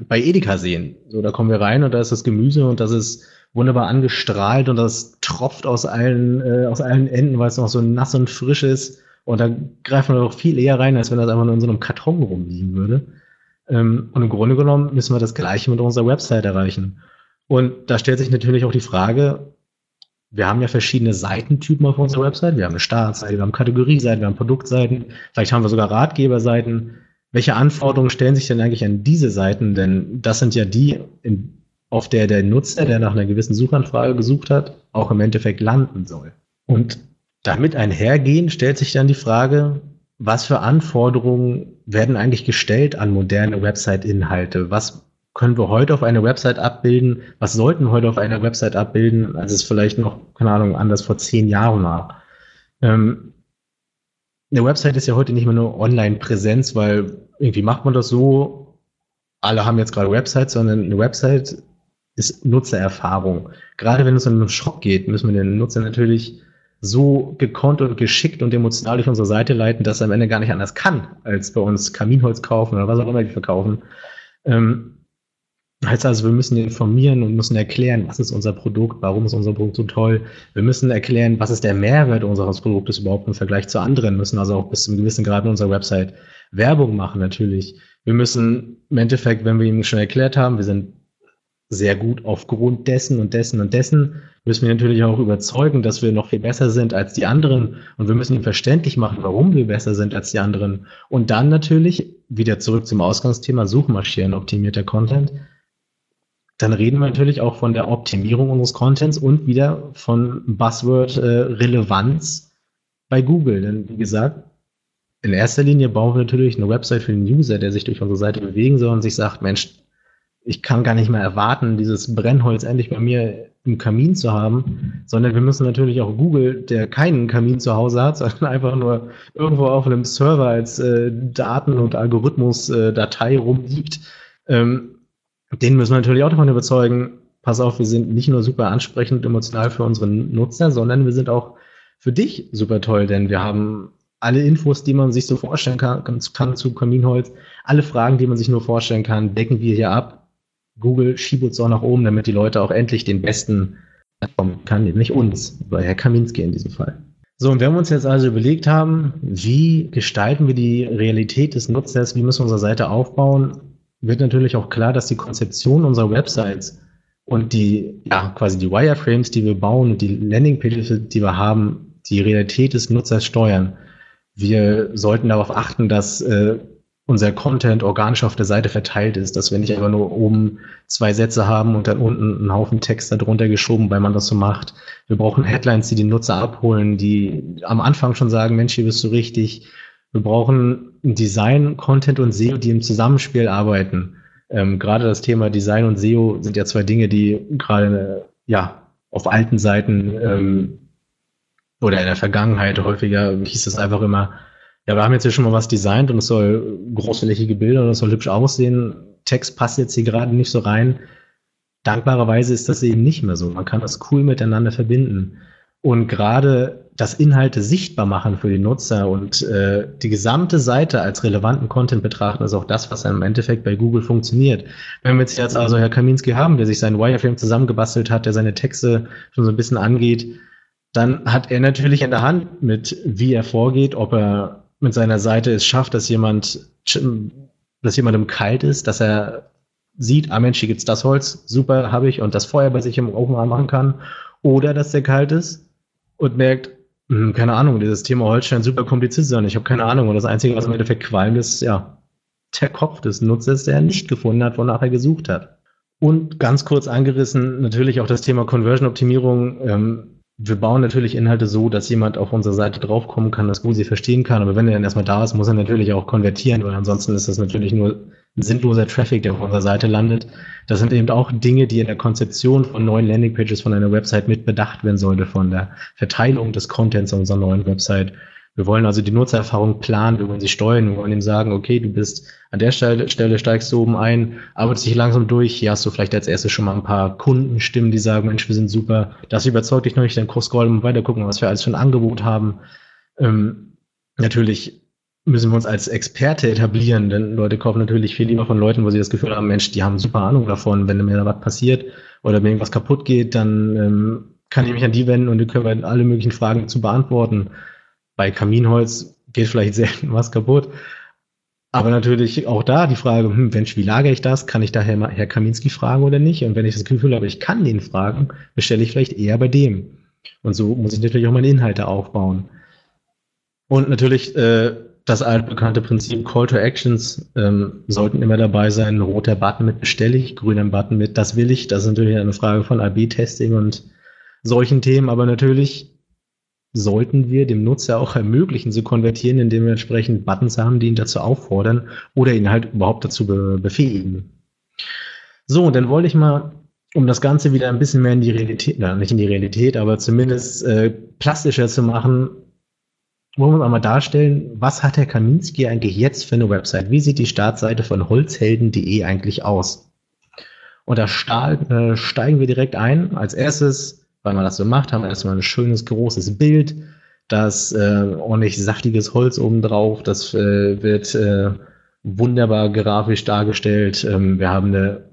S2: bei Edeka sehen. So, da kommen wir rein und da ist das Gemüse und das ist wunderbar angestrahlt und das tropft aus allen, äh, aus allen Enden, weil es noch so nass und frisch ist. Und da greifen wir doch viel eher rein, als wenn das einfach nur in so einem Karton rumliegen würde. Ähm, und im Grunde genommen müssen wir das Gleiche mit unserer Website erreichen. Und da stellt sich natürlich auch die Frage, wir haben ja verschiedene Seitentypen auf unserer Website. Wir haben eine Startseite, wir haben Kategorieseiten, wir haben Produktseiten, vielleicht haben wir sogar Ratgeberseiten. Welche Anforderungen stellen sich denn eigentlich an diese Seiten? Denn das sind ja die, in auf der der Nutzer, der nach einer gewissen Suchanfrage gesucht hat, auch im Endeffekt landen soll. Und damit einhergehen stellt sich dann die Frage, was für Anforderungen werden eigentlich gestellt an moderne Website-Inhalte? Was können wir heute auf einer Website abbilden? Was sollten wir heute auf einer Website abbilden, als es vielleicht noch, keine Ahnung, anders vor zehn Jahren war? Ähm, eine Website ist ja heute nicht mehr nur Online-Präsenz, weil irgendwie macht man das so, alle haben jetzt gerade Websites, sondern eine Website ist Nutzererfahrung. Gerade wenn es um einen Shop geht, müssen wir den Nutzer natürlich so gekonnt und geschickt und emotional durch unsere Seite leiten, dass er am Ende gar nicht anders kann, als bei uns Kaminholz kaufen oder was auch immer die verkaufen. Ähm, heißt also, wir müssen informieren und müssen erklären, was ist unser Produkt, warum ist unser Produkt so toll. Wir müssen erklären, was ist der Mehrwert unseres Produktes überhaupt im Vergleich zu anderen. Wir müssen also auch bis zu einem gewissen Grad in unserer Website Werbung machen natürlich. Wir müssen im Endeffekt, wenn wir ihm schon erklärt haben, wir sind sehr gut aufgrund dessen und dessen und dessen müssen wir natürlich auch überzeugen, dass wir noch viel besser sind als die anderen und wir müssen ihm verständlich machen, warum wir besser sind als die anderen. Und dann natürlich wieder zurück zum Ausgangsthema Suchmaschinen, optimierter Content. Dann reden wir natürlich auch von der Optimierung unseres Contents und wieder von Buzzword äh, Relevanz bei Google. Denn wie gesagt, in erster Linie bauen wir natürlich eine Website für den User, der sich durch unsere Seite bewegen soll und sich sagt, Mensch, ich kann gar nicht mehr erwarten, dieses Brennholz endlich bei mir im Kamin zu haben, sondern wir müssen natürlich auch Google, der keinen Kamin zu Hause hat, (laughs) sondern einfach nur irgendwo auf einem Server als äh, Daten- und Algorithmus-Datei äh, rumliegt, ähm, den müssen wir natürlich auch davon überzeugen, pass auf, wir sind nicht nur super ansprechend emotional für unsere Nutzer, sondern wir sind auch für dich super toll, denn wir haben alle Infos, die man sich so vorstellen kann, kann zu Kaminholz, alle Fragen, die man sich nur vorstellen kann, decken wir hier ab. Google schiebt uns auch nach oben, damit die Leute auch endlich den besten kommen kann, nämlich uns, bei Herr Kaminski in diesem Fall. So, und wenn wir uns jetzt also überlegt haben, wie gestalten wir die Realität des Nutzers, wie müssen wir unsere Seite aufbauen, wird natürlich auch klar, dass die Konzeption unserer Websites und die, ja, quasi die Wireframes, die wir bauen und die Landingpages, die wir haben, die Realität des Nutzers steuern. Wir sollten darauf achten, dass äh, unser Content organisch auf der Seite verteilt ist, dass wir nicht einfach nur oben zwei Sätze haben und dann unten einen Haufen Text darunter geschoben, weil man das so macht. Wir brauchen Headlines, die den Nutzer abholen, die am Anfang schon sagen, Mensch, hier bist du richtig. Wir brauchen Design, Content und SEO, die im Zusammenspiel arbeiten. Ähm, gerade das Thema Design und SEO sind ja zwei Dinge, die gerade ja auf alten Seiten ähm, oder in der Vergangenheit häufiger hieß es einfach immer, ja, wir haben jetzt hier schon mal was designt und es soll großflächige Bilder und es soll hübsch aussehen. Text passt jetzt hier gerade nicht so rein. Dankbarerweise ist das eben nicht mehr so. Man kann das cool miteinander verbinden. Und gerade das Inhalte sichtbar machen für die Nutzer und äh, die gesamte Seite als relevanten Content betrachten, ist auch das, was im Endeffekt bei Google funktioniert. Wenn wir jetzt also Herr Kaminski haben, der sich seinen Wireframe zusammengebastelt hat, der seine Texte schon so ein bisschen angeht, dann hat er natürlich in der Hand mit, wie er vorgeht, ob er mit seiner Seite es schafft, dass jemand, dass jemandem kalt ist, dass er sieht, ah Mensch, hier gibt's das Holz, super, habe ich, und das Feuer bei sich im Ofen anmachen kann. Oder dass der kalt ist und merkt, hm, keine Ahnung, dieses Thema Holz scheint super kompliziert sein. Ich habe keine Ahnung. Und das Einzige, was im Endeffekt qualmt, ist, ja, der Kopf des Nutzers, der nicht gefunden hat, wonach er gesucht hat. Und ganz kurz angerissen, natürlich auch das Thema Conversion-Optimierung. Ähm, wir bauen natürlich Inhalte so, dass jemand auf unsere Seite draufkommen kann, das gut sie verstehen kann. Aber wenn er dann erstmal da ist, muss er natürlich auch konvertieren, weil ansonsten ist das natürlich nur sinnloser Traffic, der auf unserer Seite landet. Das sind eben auch Dinge, die in der Konzeption von neuen Landingpages von einer Website mit bedacht werden sollte, von der Verteilung des Contents unserer neuen Website. Wir wollen also die Nutzererfahrung planen, wir wollen sie steuern, wir wollen ihm sagen, okay, du bist an der Stelle, steigst du oben ein, arbeitest dich langsam durch, hier hast du vielleicht als erstes schon mal ein paar Kundenstimmen, die sagen, Mensch, wir sind super, das überzeugt dich noch nicht, dann scrollen und weiter gucken, was wir alles für ein Angebot haben. Ähm, natürlich müssen wir uns als Experte etablieren, denn Leute kaufen natürlich viel lieber von Leuten, wo sie das Gefühl haben, Mensch, die haben super Ahnung davon, wenn mir da was passiert oder mir irgendwas kaputt geht, dann ähm, kann ich mich an die wenden und die können alle möglichen Fragen zu beantworten. Bei Kaminholz geht vielleicht (laughs) selten was kaputt. Aber natürlich auch da die Frage, hm, Mensch, wie lagere ich das? Kann ich daher Herr Kaminski fragen oder nicht? Und wenn ich das Gefühl habe, ich kann den fragen, bestelle ich vielleicht eher bei dem. Und so muss ich natürlich auch meine Inhalte aufbauen. Und natürlich äh, das altbekannte Prinzip Call to Actions ähm, sollten immer dabei sein. Roter Button mit bestelle ich, grüner Button mit das will ich. Das ist natürlich eine Frage von AB-Testing und solchen Themen. Aber natürlich sollten wir dem Nutzer auch ermöglichen zu konvertieren, indem wir entsprechend Buttons haben, die ihn dazu auffordern oder ihn halt überhaupt dazu be befähigen. So, und dann wollte ich mal, um das Ganze wieder ein bisschen mehr in die Realität, na, nicht in die Realität, aber zumindest äh, plastischer zu machen, wollen wir einmal darstellen, was hat der Kaminski eigentlich jetzt für eine Website? Wie sieht die Startseite von holzhelden.de eigentlich aus? Und da äh, steigen wir direkt ein. Als erstes, weil man das so macht, haben wir erstmal ein schönes, großes Bild, das äh, ordentlich saftiges Holz obendrauf, das äh, wird äh, wunderbar grafisch dargestellt. Ähm, wir haben eine,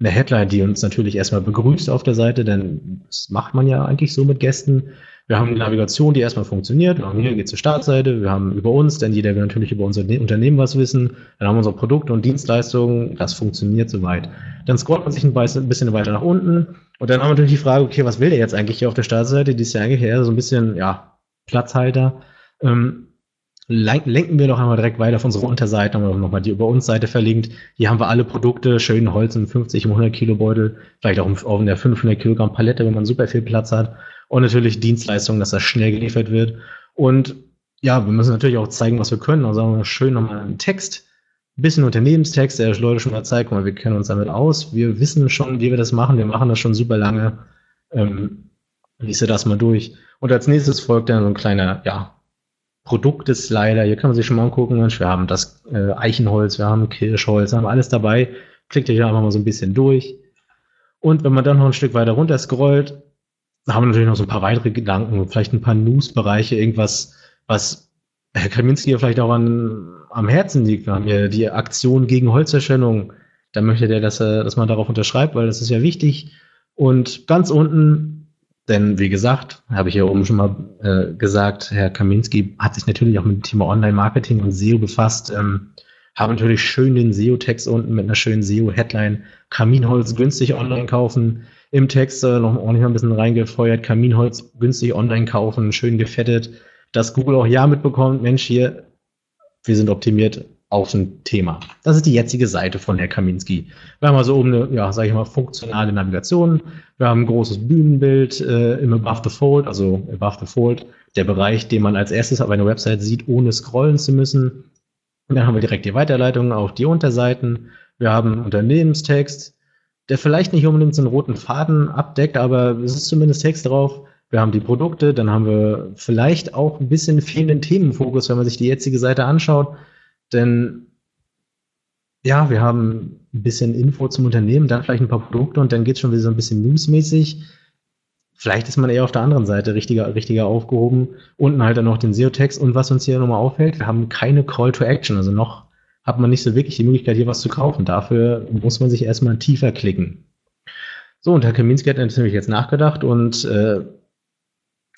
S2: eine Headline, die uns natürlich erstmal begrüßt auf der Seite, denn das macht man ja eigentlich so mit Gästen. Wir haben die Navigation, die erstmal funktioniert. Wir haben hier geht zur Startseite. Wir haben über uns, denn jeder will natürlich über unser Unternehmen was wissen. Dann haben wir unsere Produkte und Dienstleistungen. Das funktioniert soweit. Dann scrollt man sich ein bisschen weiter nach unten. Und dann haben wir natürlich die Frage, okay, was will der jetzt eigentlich hier auf der Startseite? Die ist ja eigentlich eher so ein bisschen, ja, Platzhalter. Ähm, lenken wir doch einmal direkt weiter auf unsere Unterseite, haben wir nochmal die über uns Seite verlinkt. Hier haben wir alle Produkte, schön Holz im 50 und 100 Kilo Beutel, vielleicht auch auf der 500 Kilogramm Palette, wenn man super viel Platz hat und natürlich Dienstleistungen, dass das schnell geliefert wird. Und ja, wir müssen natürlich auch zeigen, was wir können. Also sagen wir schön nochmal einen Text, ein bisschen Unternehmenstext, der Leute schon mal zeigt, wir kennen uns damit aus. Wir wissen schon, wie wir das machen. Wir machen das schon super lange. Ähm, liest das mal durch. Und als nächstes folgt dann so ein kleiner, ja, Produkte-Slider. Hier kann man sich schon mal angucken. Wir haben das äh, Eichenholz, wir haben Kirschholz, wir haben alles dabei. Klickt euch einfach mal so ein bisschen durch. Und wenn man dann noch ein Stück weiter runter scrollt, haben wir natürlich noch so ein paar weitere Gedanken, vielleicht ein paar News-Bereiche, irgendwas, was Herr Kaminski ja vielleicht auch an, am Herzen liegt. Wir haben ja die Aktion gegen Holzerschennung. Da möchte der, dass, er, dass man darauf unterschreibt, weil das ist ja wichtig. Und ganz unten, denn wie gesagt, habe ich ja oben schon mal äh, gesagt, Herr Kaminski hat sich natürlich auch mit dem Thema Online-Marketing und SEO befasst. Ähm, haben natürlich schön den SEO-Text unten mit einer schönen SEO-Headline. Kaminholz günstig online kaufen im Text äh, noch ordentlich ein bisschen reingefeuert, Kaminholz günstig online kaufen, schön gefettet, dass Google auch ja mitbekommt, Mensch, hier, wir sind optimiert auf ein Thema. Das ist die jetzige Seite von Herr Kaminski. Wir haben also oben eine, ja, sage ich mal, funktionale Navigation. Wir haben ein großes Bühnenbild äh, im Above the Fold, also Above the Fold, der Bereich, den man als erstes auf einer Website sieht, ohne scrollen zu müssen. Und dann haben wir direkt die Weiterleitung auf die Unterseiten. Wir haben Unternehmenstext, der vielleicht nicht unbedingt so einen roten Faden abdeckt, aber es ist zumindest Text drauf. Wir haben die Produkte, dann haben wir vielleicht auch ein bisschen fehlenden Themenfokus, wenn man sich die jetzige Seite anschaut. Denn ja, wir haben ein bisschen Info zum Unternehmen, dann vielleicht ein paar Produkte und dann geht es schon wieder so ein bisschen newsmäßig. Vielleicht ist man eher auf der anderen Seite richtiger, richtiger aufgehoben. Unten halt dann noch den SEO-Text. Und was uns hier nochmal auffällt, wir haben keine Call to Action, also noch hat man nicht so wirklich die Möglichkeit, hier was zu kaufen. Dafür muss man sich erstmal tiefer klicken. So, und Herr Kaminski hat natürlich jetzt nachgedacht und äh,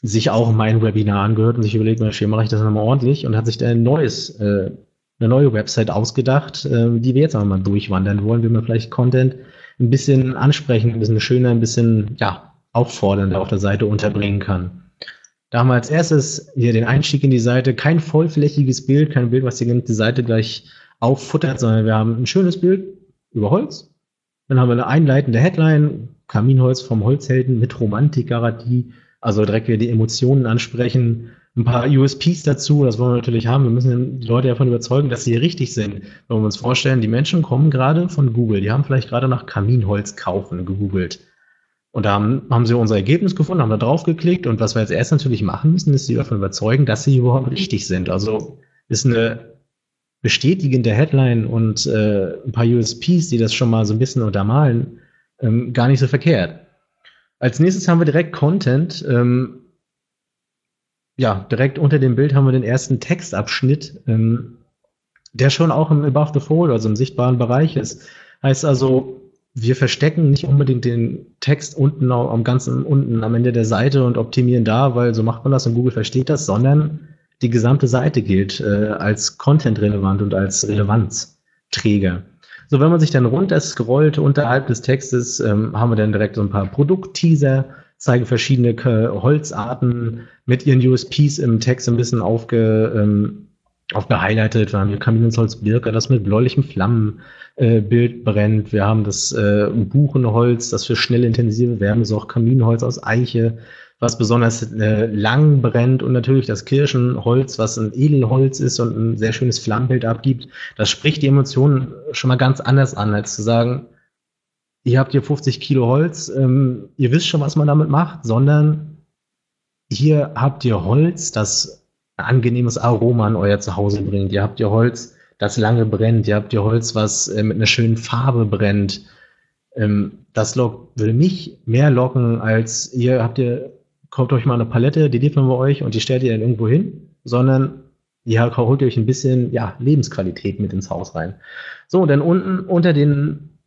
S2: sich auch mein Webinar angehört und sich überlegt, hier mache ich das nochmal ordentlich und hat sich dann ein neues, äh, eine neue Website ausgedacht, äh, die wir jetzt einmal durchwandern wollen, wie man vielleicht Content ein bisschen ansprechen, ein bisschen schöner, ein bisschen ja, auffordernder auf der Seite unterbringen kann. Da haben wir als erstes hier den Einstieg in die Seite, kein vollflächiges Bild, kein Bild, was die ganze Seite gleich auffuttert, sondern wir haben ein schönes Bild über Holz. Dann haben wir eine einleitende Headline, Kaminholz vom Holzhelden mit Romantikgarantie, also direkt wieder die Emotionen ansprechen. Ein paar USPs dazu, das wollen wir natürlich haben. Wir müssen die Leute davon überzeugen, dass sie richtig sind. Wenn wir uns vorstellen, die Menschen kommen gerade von Google, die haben vielleicht gerade nach Kaminholz kaufen gegoogelt. Und da haben, haben sie unser Ergebnis gefunden, haben da drauf geklickt und was wir jetzt erst natürlich machen müssen, ist sie davon überzeugen, dass sie überhaupt richtig sind. Also ist eine bestätigende Headline und äh, ein paar USPs, die das schon mal so ein bisschen untermalen, ähm, gar nicht so verkehrt. Als nächstes haben wir direkt Content. Ähm, ja, direkt unter dem Bild haben wir den ersten Textabschnitt, ähm, der schon auch im Above the Fold, also im sichtbaren Bereich ist. Heißt also, wir verstecken nicht unbedingt den Text unten am ganzen unten am Ende der Seite und optimieren da, weil so macht man das und Google versteht das, sondern die gesamte Seite gilt äh, als Content-relevant und als Relevanzträger. So, wenn man sich dann runter scrollt unterhalb des Textes, ähm, haben wir dann direkt so ein paar Produktteaser, zeigen verschiedene äh, Holzarten mit ihren USPs im Text ein bisschen aufge, ähm, aufgehighlightet. Wir haben hier Kaminholz Birke, das mit bläulichem Flammenbild äh, brennt. Wir haben das äh, Buchenholz, das für schnell intensive Wärme sorgt, Kaminholz aus Eiche, was besonders äh, lang brennt und natürlich das Kirschenholz, was ein Edelholz ist und ein sehr schönes Flammenbild abgibt. Das spricht die Emotionen schon mal ganz anders an, als zu sagen, ihr habt hier 50 Kilo Holz, ähm, ihr wisst schon, was man damit macht, sondern hier habt ihr Holz, das ein angenehmes Aroma an euer Zuhause bringt. Ihr habt ihr Holz, das lange brennt. Ihr habt ihr Holz, was äh, mit einer schönen Farbe brennt. Ähm, das lockt, würde mich mehr locken, als ihr habt ihr kauft euch mal eine Palette, die liefern wir euch und die stellt ihr dann irgendwo hin, sondern ihr holt euch ein bisschen ja, Lebensqualität mit ins Haus rein. So, dann unten unter den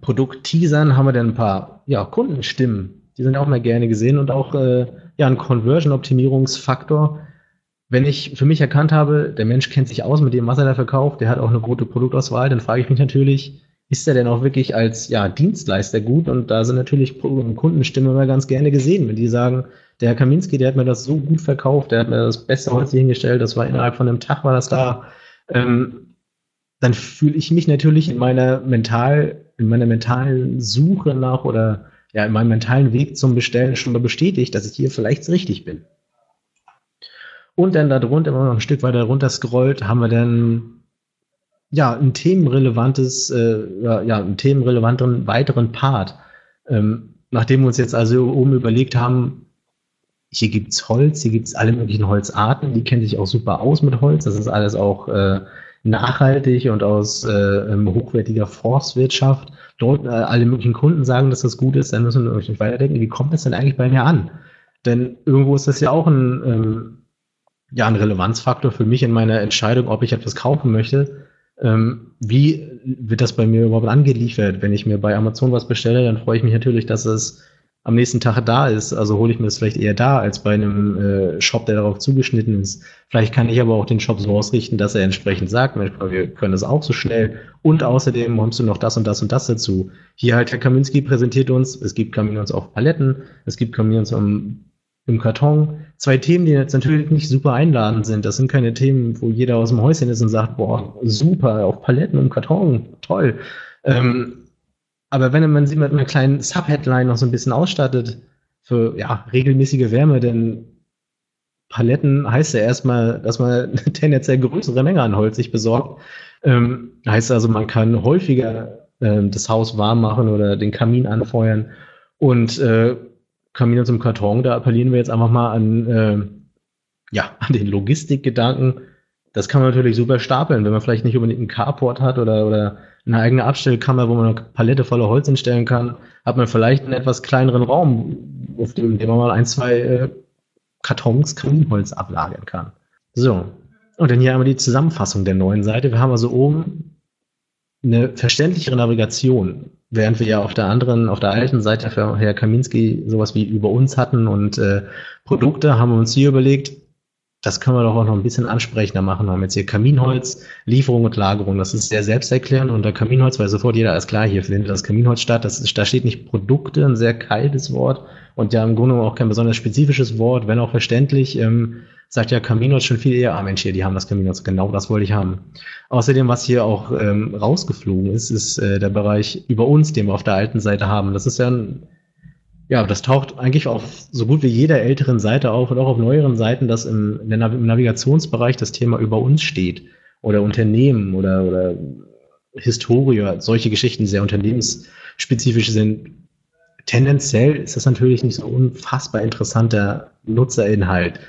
S2: Produkt-Teasern haben wir dann ein paar ja, Kundenstimmen. Die sind auch mal gerne gesehen und auch äh, ja, ein Conversion-Optimierungsfaktor. Wenn ich für mich erkannt habe, der Mensch kennt sich aus mit dem, was er da verkauft, der hat auch eine gute Produktauswahl, dann frage ich mich natürlich, ist er denn auch wirklich als ja, Dienstleister gut? Und da sind natürlich Kundenstimmen immer ganz gerne gesehen, wenn die sagen, der Herr Kaminski, der hat mir das so gut verkauft, der hat mir das beste Holz hingestellt, das war innerhalb von einem Tag war das da. Ähm, dann fühle ich mich natürlich in meiner mental, in meiner mentalen Suche nach oder ja, in meinem mentalen Weg zum Bestellen schon mal bestätigt, dass ich hier vielleicht richtig bin. Und dann darunter, wenn man noch ein Stück weiter runter scrollt, haben wir dann ja, ein themenrelevantes, äh, ja, einen themenrelevanten weiteren Part. Ähm, nachdem wir uns jetzt also oben überlegt haben, hier gibt's Holz, hier gibt's alle möglichen Holzarten, die kennen sich auch super aus mit Holz. Das ist alles auch äh, nachhaltig und aus äh, ähm, hochwertiger Forstwirtschaft. Dort äh, alle möglichen Kunden sagen, dass das gut ist, dann müssen wir natürlich weiterdenken, wie kommt das denn eigentlich bei mir an? Denn irgendwo ist das ja auch ein, ähm, ja, ein Relevanzfaktor für mich in meiner Entscheidung, ob ich etwas kaufen möchte ähm, wie wird das bei mir überhaupt angeliefert? Wenn ich mir bei Amazon was bestelle, dann freue ich mich natürlich, dass es am nächsten Tag da ist. Also hole ich mir das vielleicht eher da als bei einem äh, Shop, der darauf zugeschnitten ist. Vielleicht kann ich aber auch den Shop so ausrichten, dass er entsprechend sagt, Mensch, wir können das auch so schnell. Und außerdem hast du noch das und das und das dazu. Hier halt Herr Kaminski präsentiert uns, es gibt Kamins auf Paletten, es gibt Kamins am im Karton. Zwei Themen, die jetzt natürlich nicht super einladend sind. Das sind keine Themen, wo jeder aus dem Häuschen ist und sagt, boah, super, auf Paletten im Karton, toll. Ähm, aber wenn man sie mit einer kleinen Subheadline noch so ein bisschen ausstattet, für ja, regelmäßige Wärme, denn Paletten heißt ja erstmal, dass man eine (laughs) tendenziell größere Menge an Holz sich besorgt. Ähm, heißt also, man kann häufiger äh, das Haus warm machen oder den Kamin anfeuern. Und äh, Kamine zum Karton, da appellieren wir jetzt einfach mal an, äh, ja, (laughs) an den Logistikgedanken. Das kann man natürlich super stapeln, wenn man vielleicht nicht unbedingt einen Carport hat oder, oder eine eigene Abstellkammer, wo man eine Palette voller Holz hinstellen kann, hat man vielleicht einen etwas kleineren Raum, auf dem, dem man mal ein, zwei äh, Kartons Kaminholz ablagern kann. So. Und dann hier einmal die Zusammenfassung der neuen Seite. Wir haben also oben eine verständlichere Navigation während wir ja auf der anderen, auf der alten Seite für Herr Kaminski sowas wie über uns hatten und äh, Produkte, haben wir uns hier überlegt, das können wir doch auch noch ein bisschen ansprechender machen. Wir haben jetzt hier Kaminholz, Lieferung und Lagerung. Das ist sehr selbsterklärend. Unter Kaminholz weil sofort jeder alles klar, hier findet das Kaminholz statt. Das ist, da steht nicht Produkte, ein sehr kaltes Wort und ja im Grunde auch kein besonders spezifisches Wort, wenn auch verständlich. Ähm, sagt ja Kaminholz schon viel eher, ah Mensch, hier, die haben das Kaminholz, genau das wollte ich haben. Außerdem, was hier auch ähm, rausgeflogen ist, ist äh, der Bereich über uns, den wir auf der alten Seite haben. Das ist ja ein ja, das taucht eigentlich auf so gut wie jeder älteren Seite auf und auch auf neueren Seiten, dass im, im Navigationsbereich das Thema über uns steht oder Unternehmen oder, oder Historie, solche Geschichten, sehr unternehmensspezifisch sind. Tendenziell ist das natürlich nicht so unfassbar interessanter Nutzerinhalt.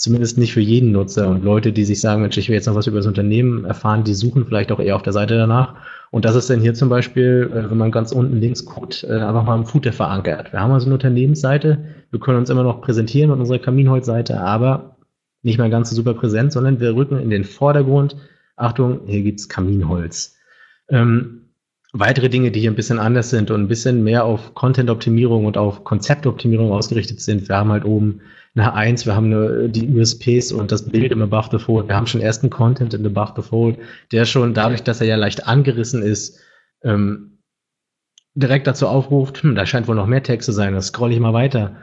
S2: Zumindest nicht für jeden Nutzer und Leute, die sich sagen, Mensch, ich will jetzt noch was über das Unternehmen erfahren, die suchen vielleicht auch eher auf der Seite danach und das ist dann hier zum Beispiel, äh, wenn man ganz unten links guckt, äh, einfach mal im Footer verankert. Wir haben also eine Unternehmensseite, wir können uns immer noch präsentieren mit unserer Kaminholzseite, aber nicht mehr ganz so super präsent, sondern wir rücken in den Vordergrund. Achtung, hier gibt's Kaminholz. Ähm, weitere Dinge, die hier ein bisschen anders sind und ein bisschen mehr auf Content-Optimierung und auf Konzeptoptimierung ausgerichtet sind. Wir haben halt oben eine Eins, wir haben eine, die USPs und das Bild im Above the Fold. Wir haben schon ersten Content in Above the Fold, der schon dadurch, dass er ja leicht angerissen ist, ähm, direkt dazu aufruft, hm, da scheint wohl noch mehr Text zu sein, das scroll ich mal weiter.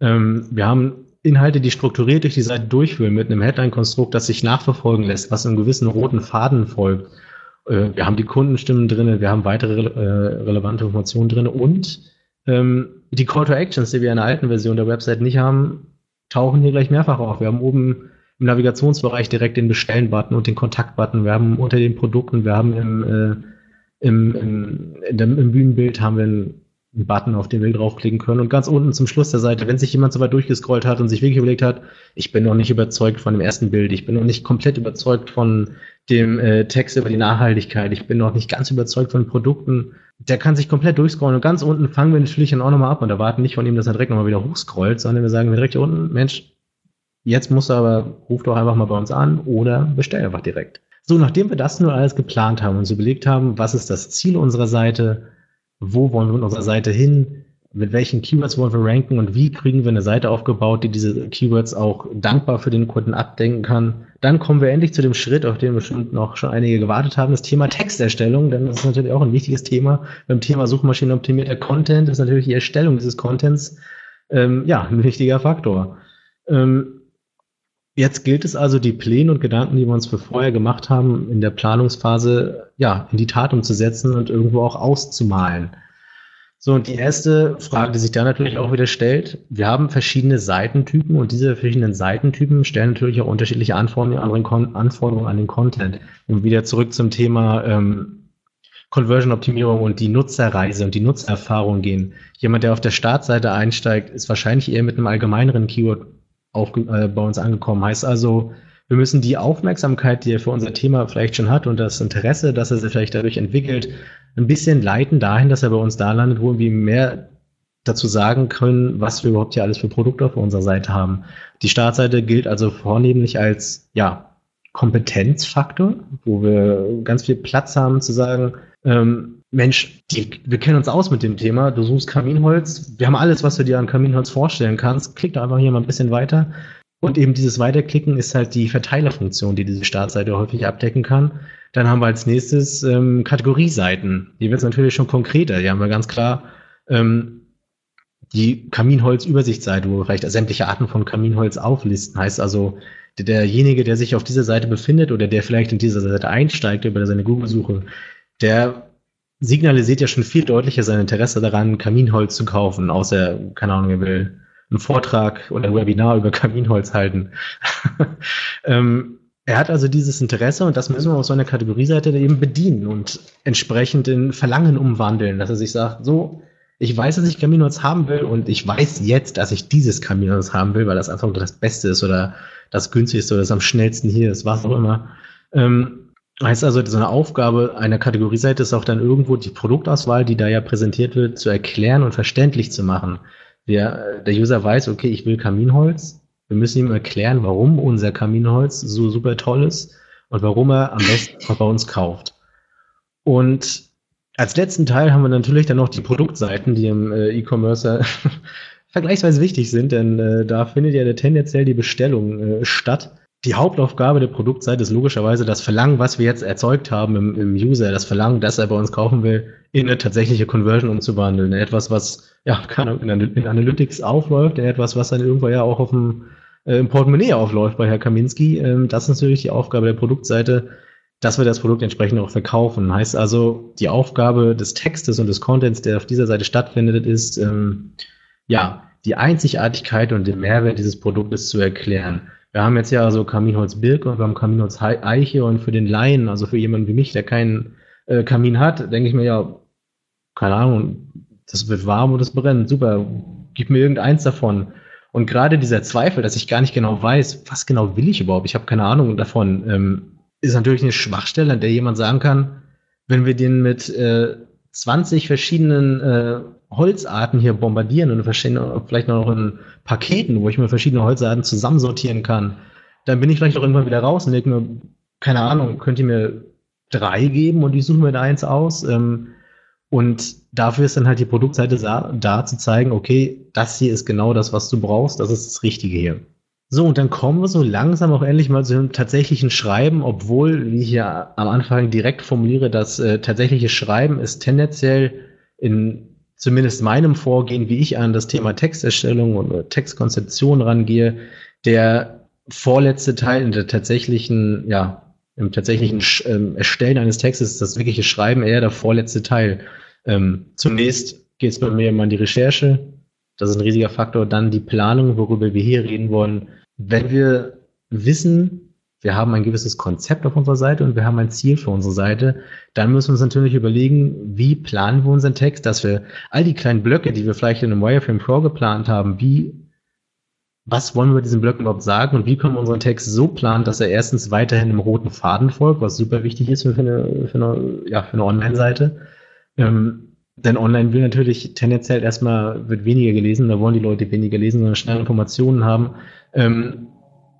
S2: Ähm, wir haben Inhalte, die strukturiert durch die Seite durchführen mit einem Headline-Konstrukt, das sich nachverfolgen lässt, was einem gewissen roten Faden folgt. Äh, wir haben die Kundenstimmen drin, wir haben weitere äh, relevante Informationen drin und ähm, die Call to Actions, die wir in der alten Version der Website nicht haben, tauchen hier gleich mehrfach auf. Wir haben oben im Navigationsbereich direkt den Bestellen-Button und den Kontakt-Button. Wir haben unter den Produkten, wir haben im, äh, im, im, dem, im Bühnenbild haben wir einen, einen Button, auf den wir draufklicken können. Und ganz unten zum Schluss der Seite, wenn sich jemand so weit durchgescrollt hat und sich wirklich überlegt hat, ich bin noch nicht überzeugt von dem ersten Bild, ich bin noch nicht komplett überzeugt von dem äh, Text über die Nachhaltigkeit, ich bin noch nicht ganz überzeugt von Produkten, der kann sich komplett durchscrollen und ganz unten fangen wir natürlich dann auch nochmal ab und erwarten nicht von ihm, dass er direkt nochmal wieder hochscrollt, sondern wir sagen direkt hier unten, Mensch, jetzt musst du aber, ruf doch einfach mal bei uns an oder bestell einfach direkt. So, nachdem wir das nur alles geplant haben und uns überlegt haben, was ist das Ziel unserer Seite, wo wollen wir mit unserer Seite hin, mit welchen Keywords wollen wir ranken und wie kriegen wir eine Seite aufgebaut, die diese Keywords auch dankbar für den Kunden abdenken kann, dann kommen wir endlich zu dem Schritt, auf den bestimmt noch schon einige gewartet haben, das Thema Texterstellung, denn das ist natürlich auch ein wichtiges Thema. Beim Thema Suchmaschinenoptimierter Content ist natürlich die Erstellung dieses Contents ähm, ja ein wichtiger Faktor. Ähm, jetzt gilt es also, die Pläne und Gedanken, die wir uns für vorher gemacht haben, in der Planungsphase ja in die Tat umzusetzen und irgendwo auch auszumalen. So, und die erste Frage, die sich da natürlich auch wieder stellt, wir haben verschiedene Seitentypen und diese verschiedenen Seitentypen stellen natürlich auch unterschiedliche Anforderungen, Anforderungen an den Content. Und wieder zurück zum Thema ähm, Conversion-Optimierung und die Nutzerreise und die Nutzererfahrung gehen. Jemand, der auf der Startseite einsteigt, ist wahrscheinlich eher mit einem allgemeineren Keyword auf, äh, bei uns angekommen. Heißt also, wir müssen die Aufmerksamkeit, die er für unser Thema vielleicht schon hat und das Interesse, das er sich vielleicht dadurch entwickelt, ein bisschen leiten dahin, dass er bei uns da landet, wo wir mehr dazu sagen können, was wir überhaupt hier alles für Produkte auf unserer Seite haben. Die Startseite gilt also vornehmlich als, ja, Kompetenzfaktor, wo wir ganz viel Platz haben zu sagen, ähm, Mensch, die, wir kennen uns aus mit dem Thema, du suchst Kaminholz, wir haben alles, was du dir an Kaminholz vorstellen kannst, klick doch einfach hier mal ein bisschen weiter. Und eben dieses Weiterklicken ist halt die Verteilerfunktion, die diese Startseite häufig abdecken kann. Dann haben wir als nächstes ähm, Kategorieseiten. Die wird natürlich schon konkreter. Die haben wir ganz klar ähm, die Kaminholz-Übersichtsseite, wo wir vielleicht sämtliche Arten von Kaminholz auflisten. Heißt also, derjenige, der sich auf dieser Seite befindet oder der vielleicht in dieser Seite einsteigt über seine Google-Suche, der signalisiert ja schon viel deutlicher sein Interesse daran, Kaminholz zu kaufen, außer, keine Ahnung, er will einen Vortrag oder ein Webinar über (laughs) Kaminholz halten. (laughs) ähm, er hat also dieses Interesse und das müssen wir auf so einer Kategorieseite eben bedienen und entsprechend in Verlangen umwandeln, dass er sich sagt, so, ich weiß, dass ich Kaminholz haben will und ich weiß jetzt, dass ich dieses Kaminholz haben will, weil das einfach das Beste ist oder das günstigste oder das am schnellsten hier ist, was auch immer. Ähm, heißt also, so eine Aufgabe einer Kategorieseite ist auch dann irgendwo die Produktauswahl, die da ja präsentiert wird, zu erklären und verständlich zu machen. Der, der User weiß, okay, ich will Kaminholz, wir müssen ihm erklären, warum unser Kaminholz so super toll ist und warum er am besten bei uns kauft. Und als letzten Teil haben wir natürlich dann noch die Produktseiten, die im äh, E-Commerce (laughs) vergleichsweise wichtig sind, denn äh, da findet ja tendenziell die Bestellung äh, statt. Die Hauptaufgabe der Produktseite ist logischerweise das Verlangen, was wir jetzt erzeugt haben im, im User, das Verlangen, dass er bei uns kaufen will, in eine tatsächliche Conversion umzuwandeln. Etwas, was ja in, in Analytics aufläuft, etwas, was dann irgendwann ja auch auf dem äh, im Portemonnaie aufläuft bei Herr Kaminski. Ähm, das ist natürlich die Aufgabe der Produktseite, dass wir das Produkt entsprechend auch verkaufen. Heißt also, die Aufgabe des Textes und des Contents, der auf dieser Seite stattfindet, ist, ähm, ja, die Einzigartigkeit und den Mehrwert dieses Produktes zu erklären. Wir haben jetzt ja so Kaminholz Birke und wir haben Kaminholz Eiche und für den Laien, also für jemanden wie mich, der keinen äh, Kamin hat, denke ich mir ja, keine Ahnung, das wird warm und es brennt, super, gib mir irgendeins davon. Und gerade dieser Zweifel, dass ich gar nicht genau weiß, was genau will ich überhaupt, ich habe keine Ahnung davon, ähm, ist natürlich eine Schwachstelle, an der jemand sagen kann, wenn wir den mit äh, 20 verschiedenen äh, Holzarten hier bombardieren und vielleicht noch in Paketen, wo ich mir verschiedene Holzarten zusammensortieren kann, dann bin ich vielleicht auch irgendwann wieder raus und denke mir, keine Ahnung, könnt ihr mir drei geben und ich suche mir da eins aus. Ähm, und dafür ist dann halt die Produktseite da, zu zeigen, okay, das hier ist genau das, was du brauchst, das ist das Richtige hier. So, und dann kommen wir so langsam auch endlich mal zu dem tatsächlichen Schreiben, obwohl, wie ich ja am Anfang direkt formuliere, das äh, tatsächliche Schreiben ist tendenziell in zumindest meinem Vorgehen, wie ich an das Thema Texterstellung und Textkonzeption rangehe, der vorletzte Teil in der tatsächlichen, ja, im tatsächlichen ähm, Erstellen eines Textes das wirkliche Schreiben eher der vorletzte Teil. Ähm, zunächst geht es bei mir immer an die Recherche. Das ist ein riesiger Faktor. Dann die Planung, worüber wir hier reden wollen. Wenn wir wissen, wir haben ein gewisses Konzept auf unserer Seite und wir haben ein Ziel für unsere Seite, dann müssen wir uns natürlich überlegen, wie planen wir unseren Text, dass wir all die kleinen Blöcke, die wir vielleicht in einem Wireframe Pro geplant haben, wie, was wollen wir diesen Blöcken überhaupt sagen und wie können wir unseren Text so planen, dass er erstens weiterhin im roten Faden folgt, was super wichtig ist für eine, für eine, ja, für eine Online-Seite. Ähm, denn online will natürlich tendenziell erstmal, wird weniger gelesen, da wollen die Leute weniger lesen, sondern schnell Informationen haben. Ähm,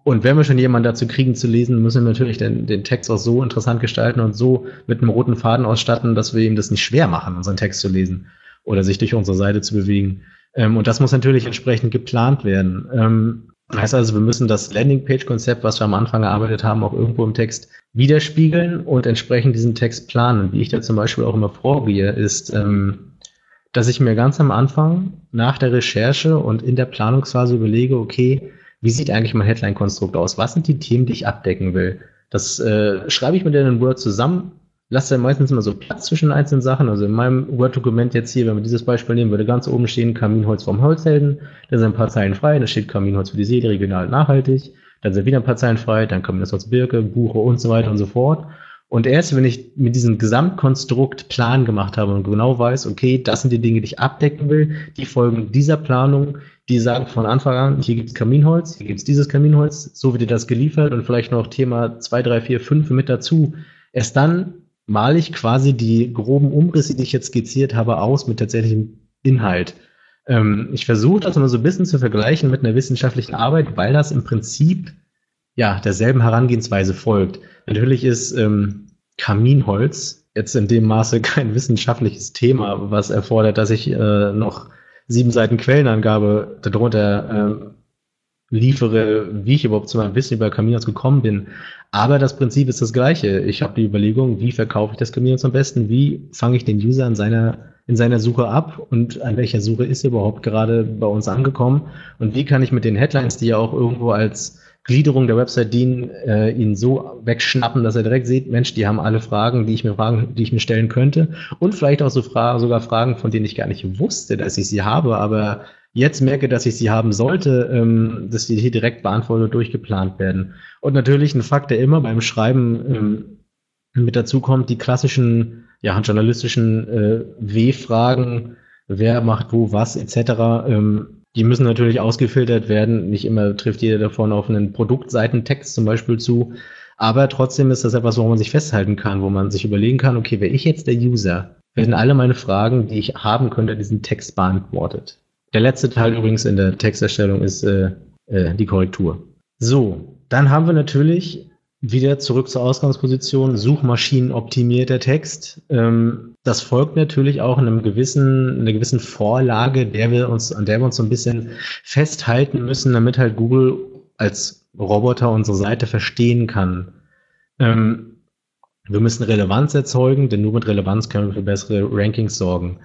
S2: und wenn wir schon jemanden dazu kriegen zu lesen, müssen wir natürlich den, den Text auch so interessant gestalten und so mit einem roten Faden ausstatten, dass wir ihm das nicht schwer machen, unseren Text zu lesen oder sich durch unsere Seite zu bewegen. Ähm, und das muss natürlich entsprechend geplant werden. Ähm, heißt also, wir müssen das Landingpage-Konzept, was wir am Anfang erarbeitet haben, auch irgendwo im Text widerspiegeln und entsprechend diesen Text planen. Wie ich da zum Beispiel auch immer vorgehe, ist, ähm, dass ich mir ganz am Anfang nach der Recherche und in der Planungsphase überlege, okay, wie sieht eigentlich mein Headline-Konstrukt aus? Was sind die Themen, die ich abdecken will? Das äh, schreibe ich mir dann in Word zusammen, lasse dann meistens immer so Platz zwischen einzelnen Sachen. Also in meinem Word-Dokument jetzt hier, wenn wir dieses Beispiel nehmen, würde ganz oben stehen Kaminholz vom Holzhelden. Da sind ein paar Zeilen frei, da steht Kaminholz für die Seele, regional nachhaltig. Dann sind wieder ein paar Zeilen frei, dann Kaminholz Birke, Buche und so weiter und so fort. Und erst wenn ich mit diesem Gesamtkonstrukt Plan gemacht habe und genau weiß, okay, das sind die Dinge, die ich abdecken will, die folgen dieser Planung, die sagen von Anfang an, hier gibt es Kaminholz, hier gibt es dieses Kaminholz, so wird dir das geliefert und vielleicht noch Thema 2, 3, 4, 5 mit dazu. Erst dann male ich quasi die groben Umrisse, die ich jetzt skizziert habe, aus mit tatsächlichem Inhalt. Ähm, ich versuche das immer so ein bisschen zu vergleichen mit einer wissenschaftlichen Arbeit, weil das im Prinzip ja derselben Herangehensweise folgt. Natürlich ist ähm, Kaminholz jetzt in dem Maße (laughs) kein wissenschaftliches Thema, was erfordert, dass ich äh, noch sieben Seiten Quellenangabe darunter äh, liefere, wie ich überhaupt zu meinem Wissen über Caminos gekommen bin. Aber das Prinzip ist das gleiche. Ich habe die Überlegung, wie verkaufe ich das Caminos am besten? Wie fange ich den User in seiner, in seiner Suche ab? Und an welcher Suche ist er überhaupt gerade bei uns angekommen? Und wie kann ich mit den Headlines, die ja auch irgendwo als Gliederung der Website dienen, äh, ihn so wegschnappen, dass er direkt sieht, Mensch, die haben alle Fragen, die ich mir fragen, die ich mir stellen könnte. Und vielleicht auch so Fragen, sogar Fragen, von denen ich gar nicht wusste, dass ich sie habe, aber jetzt merke, dass ich sie haben sollte, ähm, dass die hier direkt beantwortet und durchgeplant werden. Und natürlich ein Fakt, der immer beim Schreiben ähm, mit dazu kommt, die klassischen, ja, journalistischen äh, W-Fragen, wer macht wo was, etc. Ähm, die müssen natürlich ausgefiltert werden. Nicht immer trifft jeder davon auf einen Produktseitentext zum Beispiel zu. Aber trotzdem ist das etwas, woran man sich festhalten kann, wo man sich überlegen kann, okay, wäre ich jetzt der User, werden alle meine Fragen, die ich haben könnte, diesen Text beantwortet. Der letzte Teil übrigens in der Texterstellung ist äh, äh, die Korrektur. So, dann haben wir natürlich wieder zurück zur Ausgangsposition, Suchmaschinen optimierter Text. Ähm, das folgt natürlich auch in einem gewissen, einer gewissen Vorlage, der wir uns, an der wir uns so ein bisschen festhalten müssen, damit halt Google als Roboter unsere Seite verstehen kann. Ähm, wir müssen Relevanz erzeugen, denn nur mit Relevanz können wir für bessere Rankings sorgen.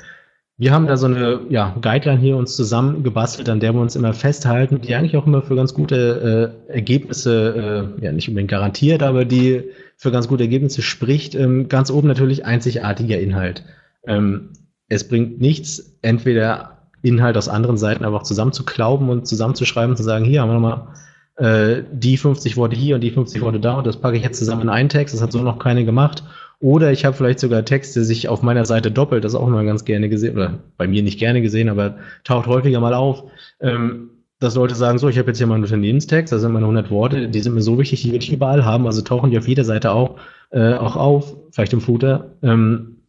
S2: Wir haben da so eine ja, Guideline hier uns zusammengebastelt, an der wir uns immer festhalten, die eigentlich auch immer für ganz gute äh, Ergebnisse, äh, ja nicht unbedingt garantiert, aber die für ganz gute Ergebnisse spricht. Ähm, ganz oben natürlich einzigartiger Inhalt. Ähm, es bringt nichts, entweder Inhalt aus anderen Seiten einfach zusammenzuklauben und zusammenzuschreiben zu sagen, hier haben wir nochmal äh, die 50 Worte hier und die 50 Worte da und das packe ich jetzt zusammen in einen Text. Das hat so noch keine gemacht. Oder ich habe vielleicht sogar Texte die sich auf meiner Seite doppelt, das auch mal ganz gerne gesehen, oder bei mir nicht gerne gesehen, aber taucht häufiger mal auf, ähm, dass Leute sagen, so, ich habe jetzt hier meinen Unternehmenstext, da sind meine 100 Worte, die sind mir so wichtig, die will ich überall haben, also tauchen die auf jeder Seite auch, äh, auch auf, vielleicht im Footer. Ähm,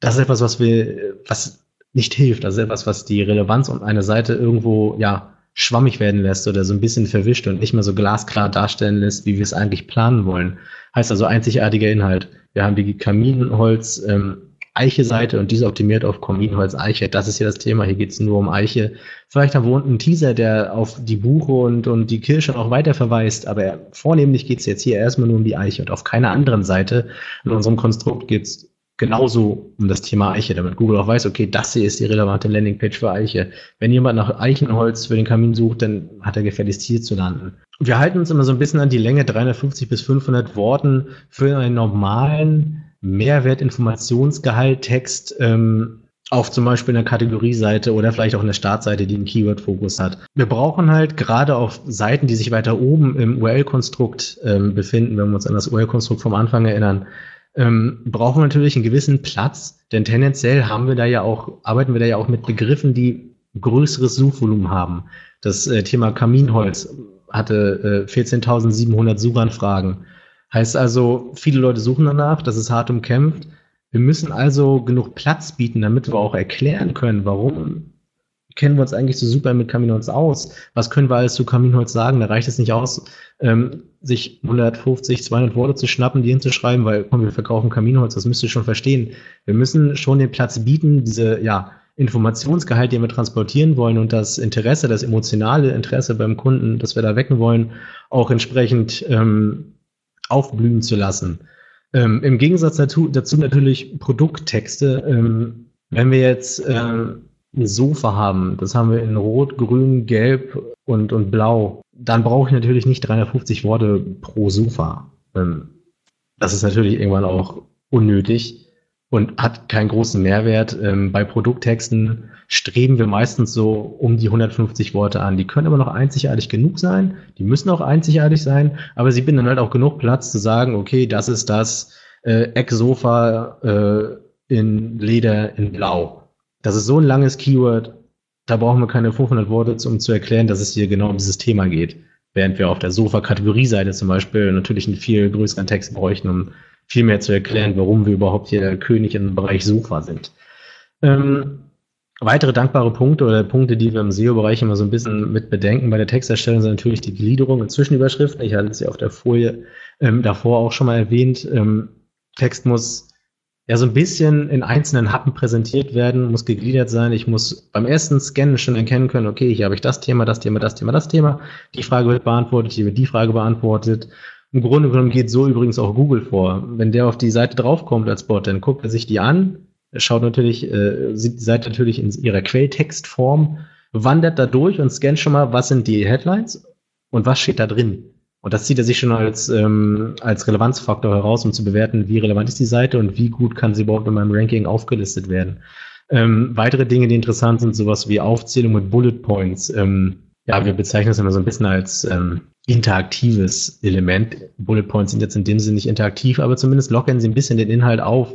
S2: das ist etwas, was wir, was nicht hilft, ist etwas, was die Relevanz um eine Seite irgendwo, ja, schwammig werden lässt oder so ein bisschen verwischt und nicht mehr so glasklar darstellen lässt, wie wir es eigentlich planen wollen. Heißt also einzigartiger Inhalt. Wir haben die Kaminholz ähm, Eiche-Seite und diese optimiert auf Kaminholz Eiche. Das ist hier das Thema. Hier geht es nur um Eiche. Vielleicht haben wir unten einen Teaser, der auf die Buche und, und die Kirsche noch weiter verweist, aber vornehmlich geht es jetzt hier erstmal nur um die Eiche und auf keiner anderen Seite in unserem Konstrukt geht es genauso um das Thema Eiche, damit Google auch weiß, okay, das hier ist die relevante Landingpage für Eiche. Wenn jemand nach Eichenholz für den Kamin sucht, dann hat er gefälligst hier zu landen. Wir halten uns immer so ein bisschen an die Länge 350 bis 500 Worten für einen normalen Mehrwertinformationsgehalt-Text ähm, auf zum Beispiel einer Kategorieseite oder vielleicht auch einer Startseite, die einen Keyword-Fokus hat. Wir brauchen halt gerade auf Seiten, die sich weiter oben im URL-Konstrukt ähm, befinden, wenn wir uns an das URL-Konstrukt vom Anfang erinnern, ähm, brauchen wir natürlich einen gewissen Platz, denn tendenziell haben wir da ja auch, arbeiten wir da ja auch mit Begriffen, die größeres Suchvolumen haben. Das äh, Thema Kaminholz hatte äh, 14.700 Suchanfragen. Heißt also, viele Leute suchen danach, das ist hart umkämpft. Wir müssen also genug Platz bieten, damit wir auch erklären können, warum kennen wir uns eigentlich so super mit Kaminholz aus? Was können wir alles zu Kaminholz sagen? Da reicht es nicht aus, ähm, sich 150, 200 Worte zu schnappen, die hinzuschreiben, weil komm, wir verkaufen Kaminholz, das müsst ihr schon verstehen. Wir müssen schon den Platz bieten, diese ja, Informationsgehalt, den wir transportieren wollen und das Interesse, das emotionale Interesse beim Kunden, das wir da wecken wollen, auch entsprechend ähm, aufblühen zu lassen. Ähm, Im Gegensatz dazu, dazu natürlich Produkttexte. Ähm, wenn wir jetzt äh, ein Sofa haben, das haben wir in Rot, Grün, Gelb und, und Blau, dann brauche ich natürlich nicht 350 Worte pro Sofa. Ähm, das ist natürlich irgendwann auch unnötig und hat keinen großen Mehrwert. Ähm, bei Produkttexten streben wir meistens so um die 150 Worte an. Die können aber noch einzigartig genug sein. Die müssen auch einzigartig sein, aber sie binden halt auch genug Platz zu sagen, okay, das ist das äh, Ecksofa äh, in Leder in Blau das ist so ein langes Keyword, da brauchen wir keine 500 Worte, um zu erklären, dass es hier genau um dieses Thema geht. Während wir auf der Sofa-Kategorieseite zum Beispiel natürlich einen viel größeren Text bräuchten, um viel mehr zu erklären, warum wir überhaupt hier der König im Bereich Sofa sind. Ähm, weitere dankbare Punkte oder Punkte, die wir im SEO-Bereich immer so ein bisschen mit bedenken bei der Texterstellung, sind natürlich die Gliederung und Zwischenüberschriften. Ich hatte ja auf der Folie ähm, davor auch schon mal erwähnt. Ähm, Text muss ja so ein bisschen in einzelnen Happen präsentiert werden, muss gegliedert sein. Ich muss beim ersten Scannen schon erkennen können, okay, hier habe ich das Thema, das Thema, das Thema, das Thema. Die Frage wird beantwortet, hier wird die Frage beantwortet. Im Grunde genommen geht so übrigens auch Google vor. Wenn der auf die Seite draufkommt als Bot, dann guckt er sich die an, schaut natürlich, äh, sieht die Seite natürlich in ihrer Quelltextform, wandert da durch und scannt schon mal, was sind die Headlines und was steht da drin. Und das zieht er sich schon als, ähm, als Relevanzfaktor heraus, um zu bewerten, wie relevant ist die Seite und wie gut kann sie überhaupt in meinem Ranking aufgelistet werden. Ähm, weitere Dinge, die interessant sind, sowas wie Aufzählung mit Bullet Points. Ähm, ja, wir bezeichnen das immer so ein bisschen als ähm, interaktives Element. Bullet Points sind jetzt in dem Sinne nicht interaktiv, aber zumindest lockern sie ein bisschen den Inhalt auf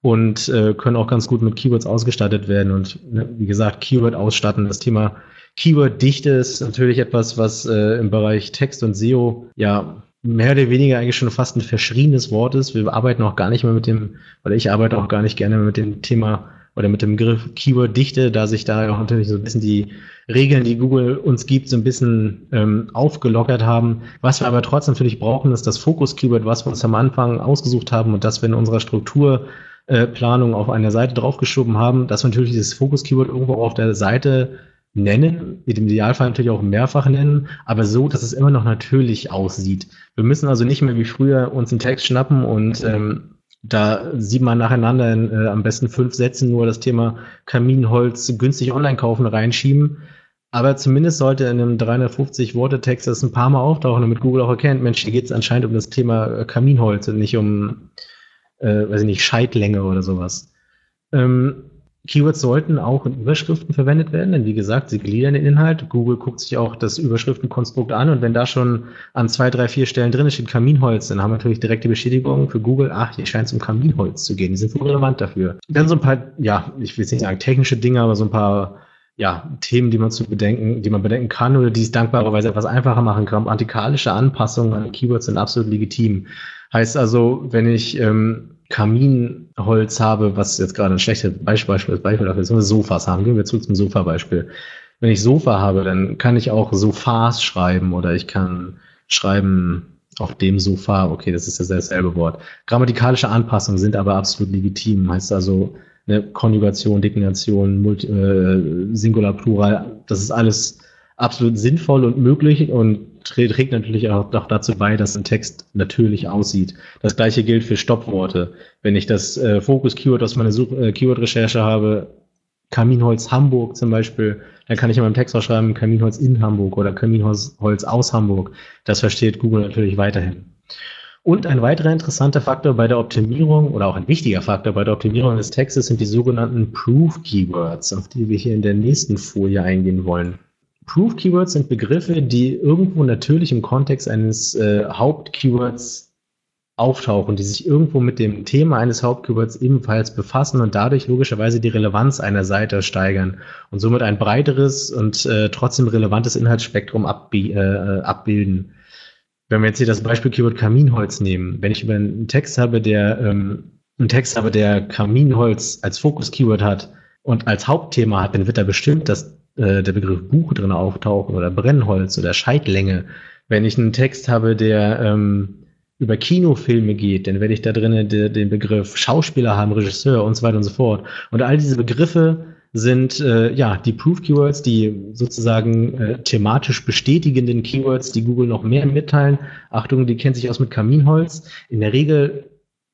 S2: und äh, können auch ganz gut mit Keywords ausgestattet werden. Und ne, wie gesagt, Keyword ausstatten, das Thema Keyword-Dichte ist natürlich etwas, was äh, im Bereich Text und SEO ja mehr oder weniger eigentlich schon fast ein verschriebenes Wort ist. Wir arbeiten auch gar nicht mehr mit dem, oder ich arbeite auch gar nicht gerne mit dem Thema oder mit dem Begriff Keyword-Dichte, da sich da auch natürlich so ein bisschen die Regeln, die Google uns gibt, so ein bisschen ähm, aufgelockert haben. Was wir aber trotzdem natürlich brauchen, ist das Fokus-Keyword, was wir uns am Anfang ausgesucht haben und das wir in unserer Strukturplanung äh, auf einer Seite draufgeschoben haben, dass wir natürlich dieses Fokus-Keyword irgendwo auf der Seite nennen, im Idealfall natürlich auch mehrfach nennen, aber so, dass es immer noch natürlich aussieht. Wir müssen also nicht mehr wie früher uns einen Text schnappen und ähm, da sieht man nacheinander in äh, am besten fünf Sätzen nur das Thema Kaminholz günstig online kaufen reinschieben. Aber zumindest sollte in einem 350 Worte Text das ein paar Mal auftauchen, damit Google auch erkennt, Mensch, hier geht es anscheinend um das Thema äh, Kaminholz und nicht um, äh, weiß ich nicht, Scheitlänge oder sowas. Ähm, Keywords sollten auch in Überschriften verwendet werden, denn wie gesagt, sie gliedern den Inhalt. Google guckt sich auch das Überschriftenkonstrukt an und wenn da schon an zwei, drei, vier Stellen drin steht Kaminholz, dann haben wir natürlich direkt die Bestätigung für Google, ach, hier scheint es um Kaminholz zu gehen. Die sind wohl relevant dafür. Dann so ein paar, ja, ich will jetzt nicht sagen technische Dinge, aber so ein paar ja, Themen, die man zu bedenken, die man bedenken kann oder die es dankbarerweise etwas einfacher machen. Grammatikalische Anpassungen an Keywords sind absolut legitim. Heißt also, wenn ich ähm, Kaminholz habe, was jetzt gerade ein schlechtes Beispiel, Beispiel, Beispiel dafür ist, Sofas haben. Gehen wir zurück zum Sofa-Beispiel. Wenn ich Sofa habe, dann kann ich auch Sofas schreiben oder ich kann schreiben auf dem Sofa. Okay, das ist ja dasselbe Wort. Grammatikalische Anpassungen sind aber absolut legitim. Heißt also, eine Konjugation, Deklination, Multi, äh, Singular, Plural, das ist alles absolut sinnvoll und möglich und trägt natürlich auch, auch dazu bei, dass ein Text natürlich aussieht. Das gleiche gilt für Stoppworte. Wenn ich das äh, Fokus-Keyword aus meiner äh, Keyword-Recherche habe, Kaminholz Hamburg zum Beispiel, dann kann ich in meinem Text auch schreiben Kaminholz in Hamburg oder Kaminholz aus Hamburg. Das versteht Google natürlich weiterhin. Und ein weiterer interessanter Faktor bei der Optimierung oder auch ein wichtiger Faktor bei der Optimierung des Textes sind die sogenannten Proof Keywords, auf die wir hier in der nächsten Folie eingehen wollen. Proof Keywords sind Begriffe, die irgendwo natürlich im Kontext eines äh, Hauptkeywords auftauchen, die sich irgendwo mit dem Thema eines Hauptkeywords ebenfalls befassen und dadurch logischerweise die Relevanz einer Seite steigern und somit ein breiteres und äh, trotzdem relevantes Inhaltsspektrum abbi äh, abbilden. Wenn wir jetzt hier das Beispiel Keyword Kaminholz nehmen, wenn ich über einen Text habe, der ähm, einen Text habe, der Kaminholz als Fokus-Keyword hat und als Hauptthema hat, dann wird da bestimmt das äh, der Begriff Buch drin auftauchen oder Brennholz oder Scheitlänge. Wenn ich einen Text habe, der ähm, über Kinofilme geht, dann werde ich da de, den Begriff Schauspieler haben, Regisseur und so weiter und so fort. Und all diese Begriffe sind äh, ja die Proof Keywords, die sozusagen äh, thematisch bestätigenden Keywords, die Google noch mehr mitteilen. Achtung, die kennt sich aus mit Kaminholz. In der Regel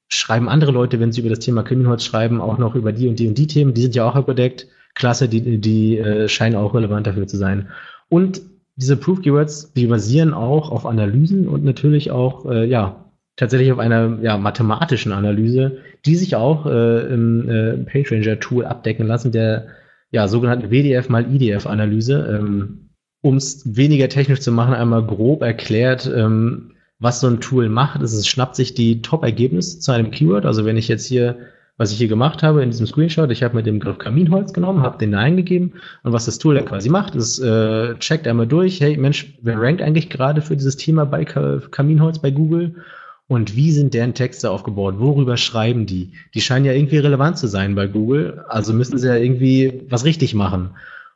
S2: schreiben andere Leute, wenn sie über das Thema Kaminholz schreiben, auch noch über die und die und die Themen. Die sind ja auch abgedeckt klasse, die, die äh, scheinen auch relevant dafür zu sein. Und diese Proof Keywords, die basieren auch auf Analysen und natürlich auch, äh, ja, tatsächlich auf einer ja, mathematischen Analyse, die sich auch äh, im äh, PageRanger Tool abdecken lassen, der ja, sogenannten WDF mal IDF Analyse. Ähm, um es weniger technisch zu machen, einmal grob erklärt, ähm, was so ein Tool macht. Es schnappt sich die Top-Ergebnisse zu einem Keyword. Also wenn ich jetzt hier was ich hier gemacht habe in diesem Screenshot, ich habe mit dem Griff Kaminholz genommen, habe den da eingegeben und was das Tool dann quasi macht, ist äh, checkt einmal durch, hey Mensch, wer rankt eigentlich gerade für dieses Thema bei Kaminholz bei Google und wie sind deren Texte aufgebaut? Worüber schreiben die? Die scheinen ja irgendwie relevant zu sein bei Google, also müssen sie ja irgendwie was richtig machen.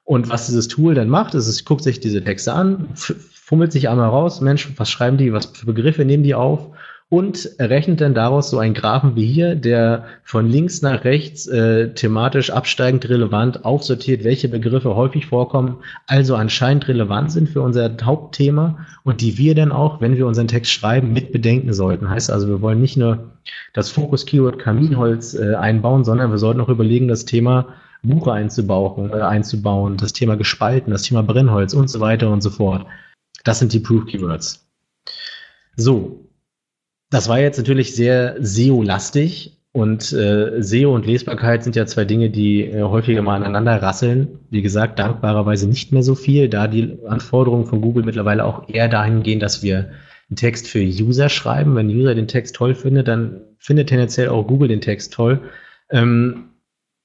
S2: Und was dieses Tool dann macht, ist, es guckt sich diese Texte an, fummelt sich einmal raus, Mensch, was schreiben die, was für Begriffe nehmen die auf und errechnet dann daraus so einen Graphen wie hier, der von links nach rechts äh, thematisch absteigend relevant aufsortiert, welche Begriffe häufig vorkommen, also anscheinend relevant sind für unser Hauptthema und die wir dann auch, wenn wir unseren Text schreiben, mit bedenken sollten. Heißt also, wir wollen nicht nur das Fokus-Keyword Kaminholz äh, einbauen, sondern wir sollten auch überlegen, das Thema Buche einzubauen, äh, einzubauen, das Thema gespalten, das Thema Brennholz und so weiter und so fort. Das sind die Proof-Keywords. So, das war jetzt natürlich sehr SEO-lastig und äh, SEO und Lesbarkeit sind ja zwei Dinge, die äh, häufiger mal aneinander rasseln. Wie gesagt, dankbarerweise nicht mehr so viel, da die Anforderungen von Google mittlerweile auch eher dahin gehen, dass wir einen Text für User schreiben. Wenn User den Text toll findet, dann findet tendenziell auch Google den Text toll. Ähm,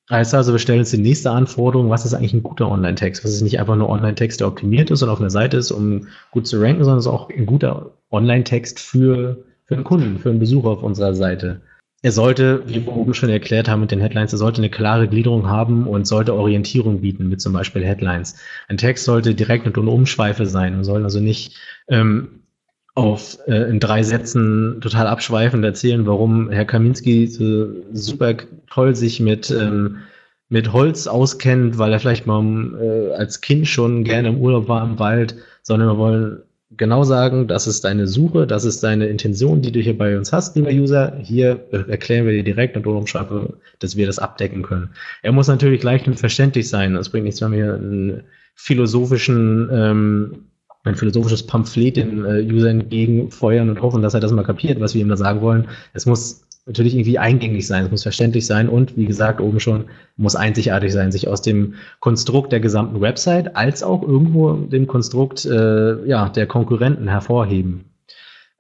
S2: Heißt also, wir stellen uns die nächste Anforderung, was ist eigentlich ein guter Online-Text? Was ist nicht einfach nur Online-Text, der optimiert ist und auf einer Seite ist, um gut zu ranken, sondern es ist auch ein guter Online-Text für für einen Kunden, für einen Besucher auf unserer Seite. Er sollte, wie wir oben schon erklärt haben mit den Headlines, er sollte eine klare Gliederung haben und sollte Orientierung bieten mit zum Beispiel Headlines. Ein Text sollte direkt und ohne Umschweife sein und soll also nicht ähm, auf äh, in drei Sätzen total abschweifend erzählen, warum Herr Kaminski so super toll sich mit ähm, mit Holz auskennt, weil er vielleicht mal äh, als Kind schon gerne im Urlaub war im Wald, sondern wir wollen genau sagen, das ist deine Suche, das ist deine Intention, die du hier bei uns hast, lieber User. Hier erklären wir dir direkt und umschreiben, dass wir das abdecken können. Er muss natürlich leicht und verständlich sein. Es bringt nichts, wenn wir einen philosophischen, ähm, ein philosophisches Pamphlet den äh, User entgegenfeuern und hoffen, dass er das mal kapiert, was wir ihm da sagen wollen. Es muss natürlich irgendwie eingängig sein, es muss verständlich sein und wie gesagt, oben schon muss einzigartig sein, sich aus dem Konstrukt der gesamten Website als auch irgendwo dem Konstrukt äh, ja, der Konkurrenten hervorheben.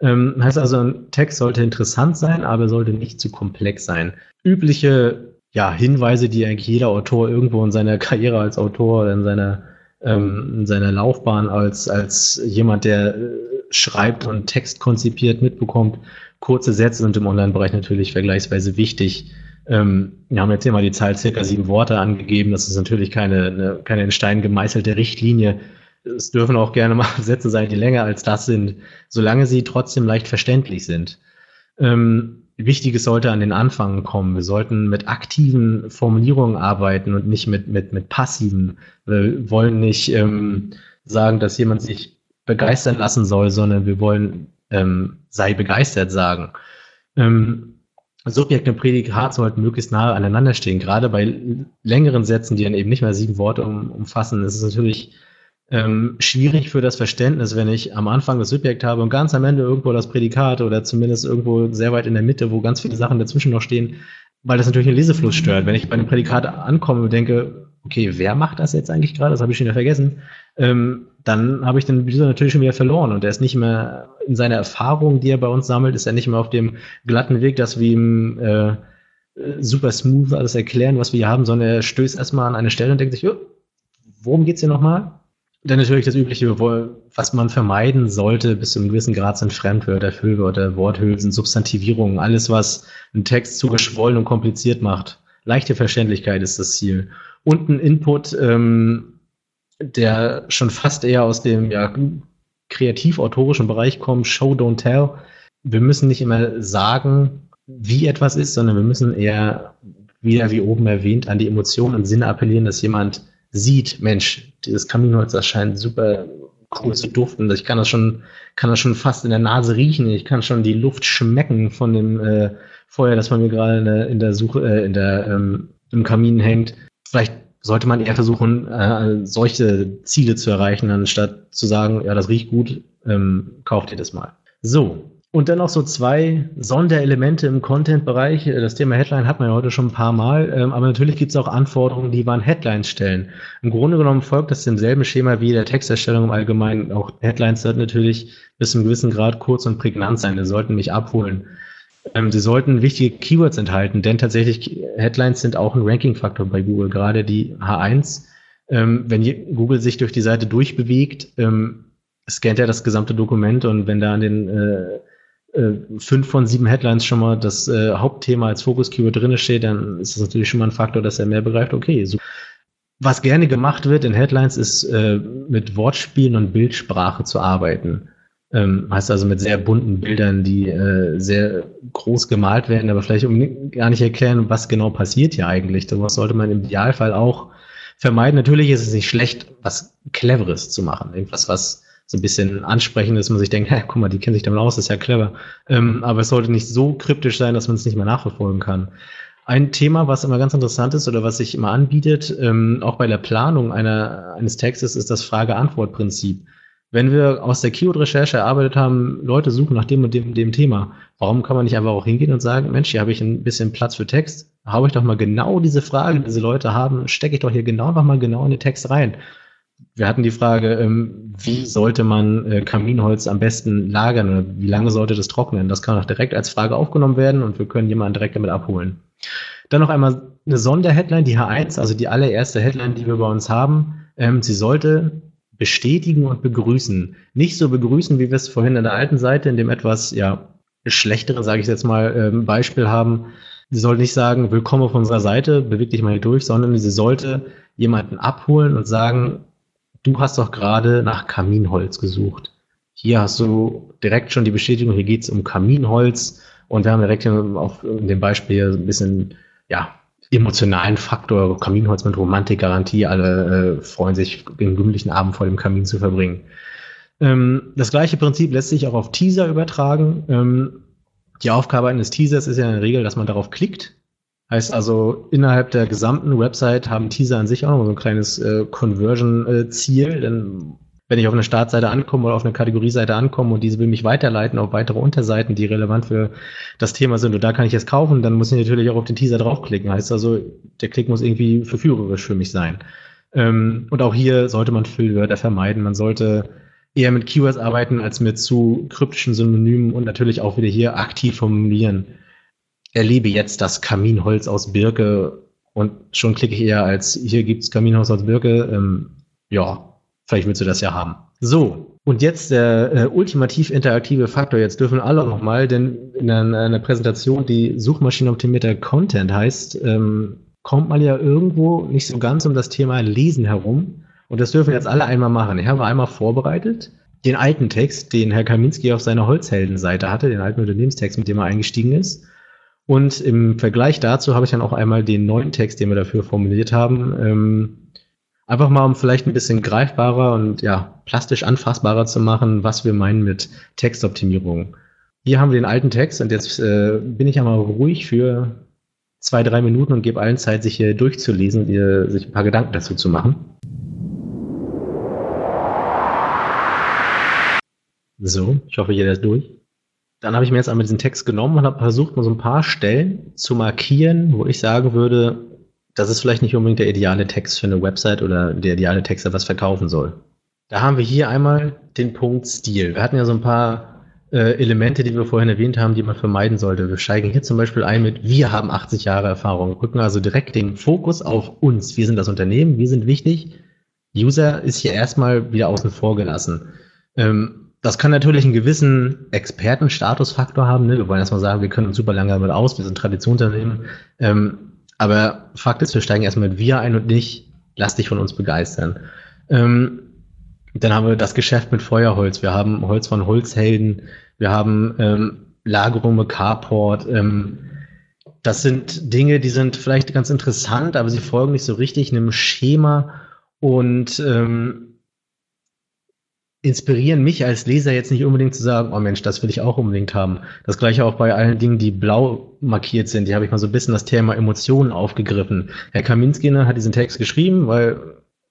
S2: Ähm, heißt also, ein Text sollte interessant sein, aber sollte nicht zu komplex sein. Übliche ja, Hinweise, die eigentlich jeder Autor irgendwo in seiner (laughs) Karriere als Autor oder in seiner, ähm, in seiner Laufbahn als, als jemand, der äh, schreibt und Text konzipiert, mitbekommt, kurze Sätze sind im Online-Bereich natürlich vergleichsweise wichtig. Ähm, wir haben jetzt hier mal die Zahl circa sieben Worte angegeben. Das ist natürlich keine, eine, keine in Stein gemeißelte Richtlinie. Es dürfen auch gerne mal (laughs) Sätze sein, die länger als das sind, solange sie trotzdem leicht verständlich sind. Ähm, Wichtiges sollte an den Anfang kommen. Wir sollten mit aktiven Formulierungen arbeiten und nicht mit, mit, mit passiven. Wir wollen nicht ähm, sagen, dass jemand sich begeistern lassen soll, sondern wir wollen ähm, sei begeistert sagen. Ähm, Subjekt und Prädikat sollten möglichst nahe aneinander stehen. Gerade bei längeren Sätzen, die dann eben nicht mehr sieben Worte um, umfassen, ist es natürlich ähm, schwierig für das Verständnis, wenn ich am Anfang das Subjekt habe und ganz am Ende irgendwo das Prädikat oder zumindest irgendwo sehr weit in der Mitte, wo ganz viele Sachen dazwischen noch stehen, weil das natürlich den Lesefluss stört. Wenn ich bei einem Prädikat ankomme und denke, okay, wer macht das jetzt eigentlich gerade? Das habe ich schon wieder vergessen. Ähm, dann habe ich den User natürlich schon wieder verloren und er ist nicht mehr in seiner Erfahrung, die er bei uns sammelt, ist er nicht mehr auf dem glatten Weg, dass wir ihm äh, super smooth alles erklären, was wir hier haben, sondern er stößt erstmal an eine Stelle und denkt sich, oh, worum geht's hier nochmal? Dann natürlich das Übliche, was man vermeiden sollte, bis zu einem gewissen Grad sind Fremdwörter, Füllwörter, Worthülsen, Substantivierungen, alles, was einen Text zu geschwollen und kompliziert macht. Leichte Verständlichkeit ist das Ziel. Und ein Input, ähm, der schon fast eher aus dem ja, kreativ-autorischen Bereich kommt, Show, Don't Tell. Wir müssen nicht immer sagen, wie etwas ist, sondern wir müssen eher, wieder wie oben erwähnt, an die Emotionen und Sinne appellieren, dass jemand sieht, Mensch, dieses Kaminholz, das scheint super cool zu duften. Ich kann das schon, kann das schon fast in der Nase riechen. Ich kann schon die Luft schmecken von dem äh, Feuer, das man mir gerade in der, in der Suche, äh, in der, ähm, im Kamin hängt. Vielleicht sollte man eher versuchen, äh, solche Ziele zu erreichen, anstatt zu sagen, ja, das riecht gut, ähm, kauft ihr das mal. So. Und dann noch so zwei Sonderelemente im Content-Bereich. Das Thema Headline hat man ja heute schon ein paar Mal, ähm, aber natürlich gibt es auch Anforderungen, die wir an Headlines stellen. Im Grunde genommen folgt das demselben Schema wie der Texterstellung im Allgemeinen. Auch Headlines sollten natürlich bis zu einem gewissen Grad kurz und prägnant sein. Die sollten mich abholen. Ähm, sie sollten wichtige Keywords enthalten, denn tatsächlich Headlines sind auch ein Ranking-Faktor bei Google, gerade die H1. Ähm, wenn Google sich durch die Seite durchbewegt, ähm, scannt er das gesamte Dokument und wenn da an den äh, äh, fünf von sieben Headlines schon mal das äh, Hauptthema als Fokus-Keyword drin steht, dann ist das natürlich schon mal ein Faktor, dass er mehr begreift, okay, so. Was gerne gemacht wird in Headlines ist, äh, mit Wortspielen und Bildsprache zu arbeiten. Ähm, heißt also mit sehr bunten Bildern, die äh, sehr groß gemalt werden, aber vielleicht um gar nicht erklären, was genau passiert hier eigentlich. Das sollte man im Idealfall auch vermeiden. Natürlich ist es nicht schlecht, was Cleveres zu machen. Irgendwas, was so ein bisschen ansprechend ist, man sich denkt, hä, guck mal, die kennen sich damit aus, das ist ja clever. Ähm, aber es sollte nicht so kryptisch sein, dass man es nicht mehr nachverfolgen kann. Ein Thema, was immer ganz interessant ist oder was sich immer anbietet, ähm, auch bei der Planung einer, eines Textes, ist das Frage-Antwort-Prinzip wenn wir aus der Keyword-Recherche erarbeitet haben, Leute suchen nach dem und dem, dem Thema, warum kann man nicht einfach auch hingehen und sagen, Mensch, hier habe ich ein bisschen Platz für Text, habe ich doch mal genau diese Frage, die diese Leute haben, stecke ich doch hier genau nochmal genau in den Text rein. Wir hatten die Frage, ähm, wie sollte man äh, Kaminholz am besten lagern oder wie lange sollte das trocknen? Das kann auch direkt als Frage aufgenommen werden und wir können jemanden direkt damit abholen. Dann noch einmal eine Sonderheadline, die H1, also die allererste Headline, die wir bei uns haben. Ähm, sie sollte bestätigen und begrüßen. Nicht so begrüßen, wie wir es vorhin in der alten Seite, in dem etwas, ja, schlechtere, sage ich jetzt mal, ähm, Beispiel haben. Sie soll nicht sagen, willkommen auf unserer Seite, beweg dich mal hier durch, sondern sie sollte jemanden abholen und sagen, du hast doch gerade nach Kaminholz gesucht. Hier hast du direkt schon die Bestätigung, hier geht es um Kaminholz und wir haben direkt auf dem Beispiel ein bisschen, ja, emotionalen Faktor, Kaminholz mit Romantikgarantie, alle äh, freuen sich, den gemütlichen Abend vor dem Kamin zu verbringen. Ähm, das gleiche Prinzip lässt sich auch auf Teaser übertragen. Ähm, die Aufgabe eines Teasers ist ja in der Regel, dass man darauf klickt. Heißt also, innerhalb der gesamten Website haben Teaser an sich auch noch so ein kleines äh, Conversion-Ziel. Äh, denn wenn ich auf eine Startseite ankomme oder auf eine Kategorieseite ankomme und diese will mich weiterleiten auf weitere Unterseiten, die relevant für das Thema sind und da kann ich es kaufen, dann muss ich natürlich auch auf den Teaser draufklicken. Heißt also, der Klick muss irgendwie verführerisch für mich sein. Ähm, und auch hier sollte man Füllwörter vermeiden. Man sollte eher mit Keywords arbeiten als mit zu kryptischen Synonymen und natürlich auch wieder hier aktiv formulieren. Erlebe jetzt das Kaminholz aus Birke und schon klicke ich eher als hier gibt's Kaminholz aus Birke. Ähm, ja, Vielleicht willst du das ja haben. So, und jetzt der äh, ultimativ interaktive Faktor. Jetzt dürfen alle nochmal, denn in einer, einer, Präsentation, die suchmaschinenoptimierter Content heißt, ähm, kommt man ja irgendwo nicht so ganz um das Thema Lesen herum. Und das dürfen jetzt alle einmal machen. Ich habe einmal vorbereitet den alten Text, den Herr Kaminski auf seiner Holzheldenseite hatte, den alten Unternehmenstext, mit dem er eingestiegen ist. Und im Vergleich dazu habe ich dann auch einmal den neuen Text, den wir dafür formuliert haben, ähm, Einfach mal, um vielleicht ein bisschen greifbarer und ja, plastisch anfassbarer zu machen, was wir meinen mit Textoptimierung. Hier haben wir den alten Text und jetzt äh, bin ich einmal ruhig für zwei, drei Minuten und gebe allen Zeit, sich hier durchzulesen und ihr, sich ein paar Gedanken dazu zu machen. So, ich hoffe, jeder ist durch. Dann habe ich mir jetzt einmal diesen Text genommen und habe versucht, mal so ein paar Stellen zu markieren, wo ich sagen würde, das ist vielleicht nicht unbedingt der ideale Text für eine Website oder der ideale Text, der was verkaufen soll. Da haben wir hier einmal den Punkt Stil. Wir hatten ja so ein paar äh, Elemente, die wir vorhin erwähnt haben, die man vermeiden sollte. Wir steigen hier zum Beispiel ein mit, wir haben 80 Jahre Erfahrung, rücken also direkt den Fokus auf uns. Wir sind das Unternehmen, wir sind wichtig. User ist hier erstmal wieder außen vor gelassen. Ähm, das kann natürlich einen gewissen Expertenstatusfaktor haben. Ne? Wir wollen erstmal sagen, wir können uns super lange damit aus, wir sind Traditionsunternehmen. Ähm, aber Fakt ist, wir steigen erstmal mit wir ein und nicht, lass dich von uns begeistern. Ähm, dann haben wir das Geschäft mit Feuerholz. Wir haben Holz von Holzhelden. Wir haben ähm, mit Carport. Ähm, das sind Dinge, die sind vielleicht ganz interessant, aber sie folgen nicht so richtig einem Schema und ähm, inspirieren mich als Leser jetzt nicht unbedingt zu sagen, oh Mensch, das will ich auch unbedingt haben. Das gleiche auch bei allen Dingen, die blau markiert sind. Die habe ich mal so ein bisschen das Thema Emotionen aufgegriffen. Herr Kaminski ne, hat diesen Text geschrieben, weil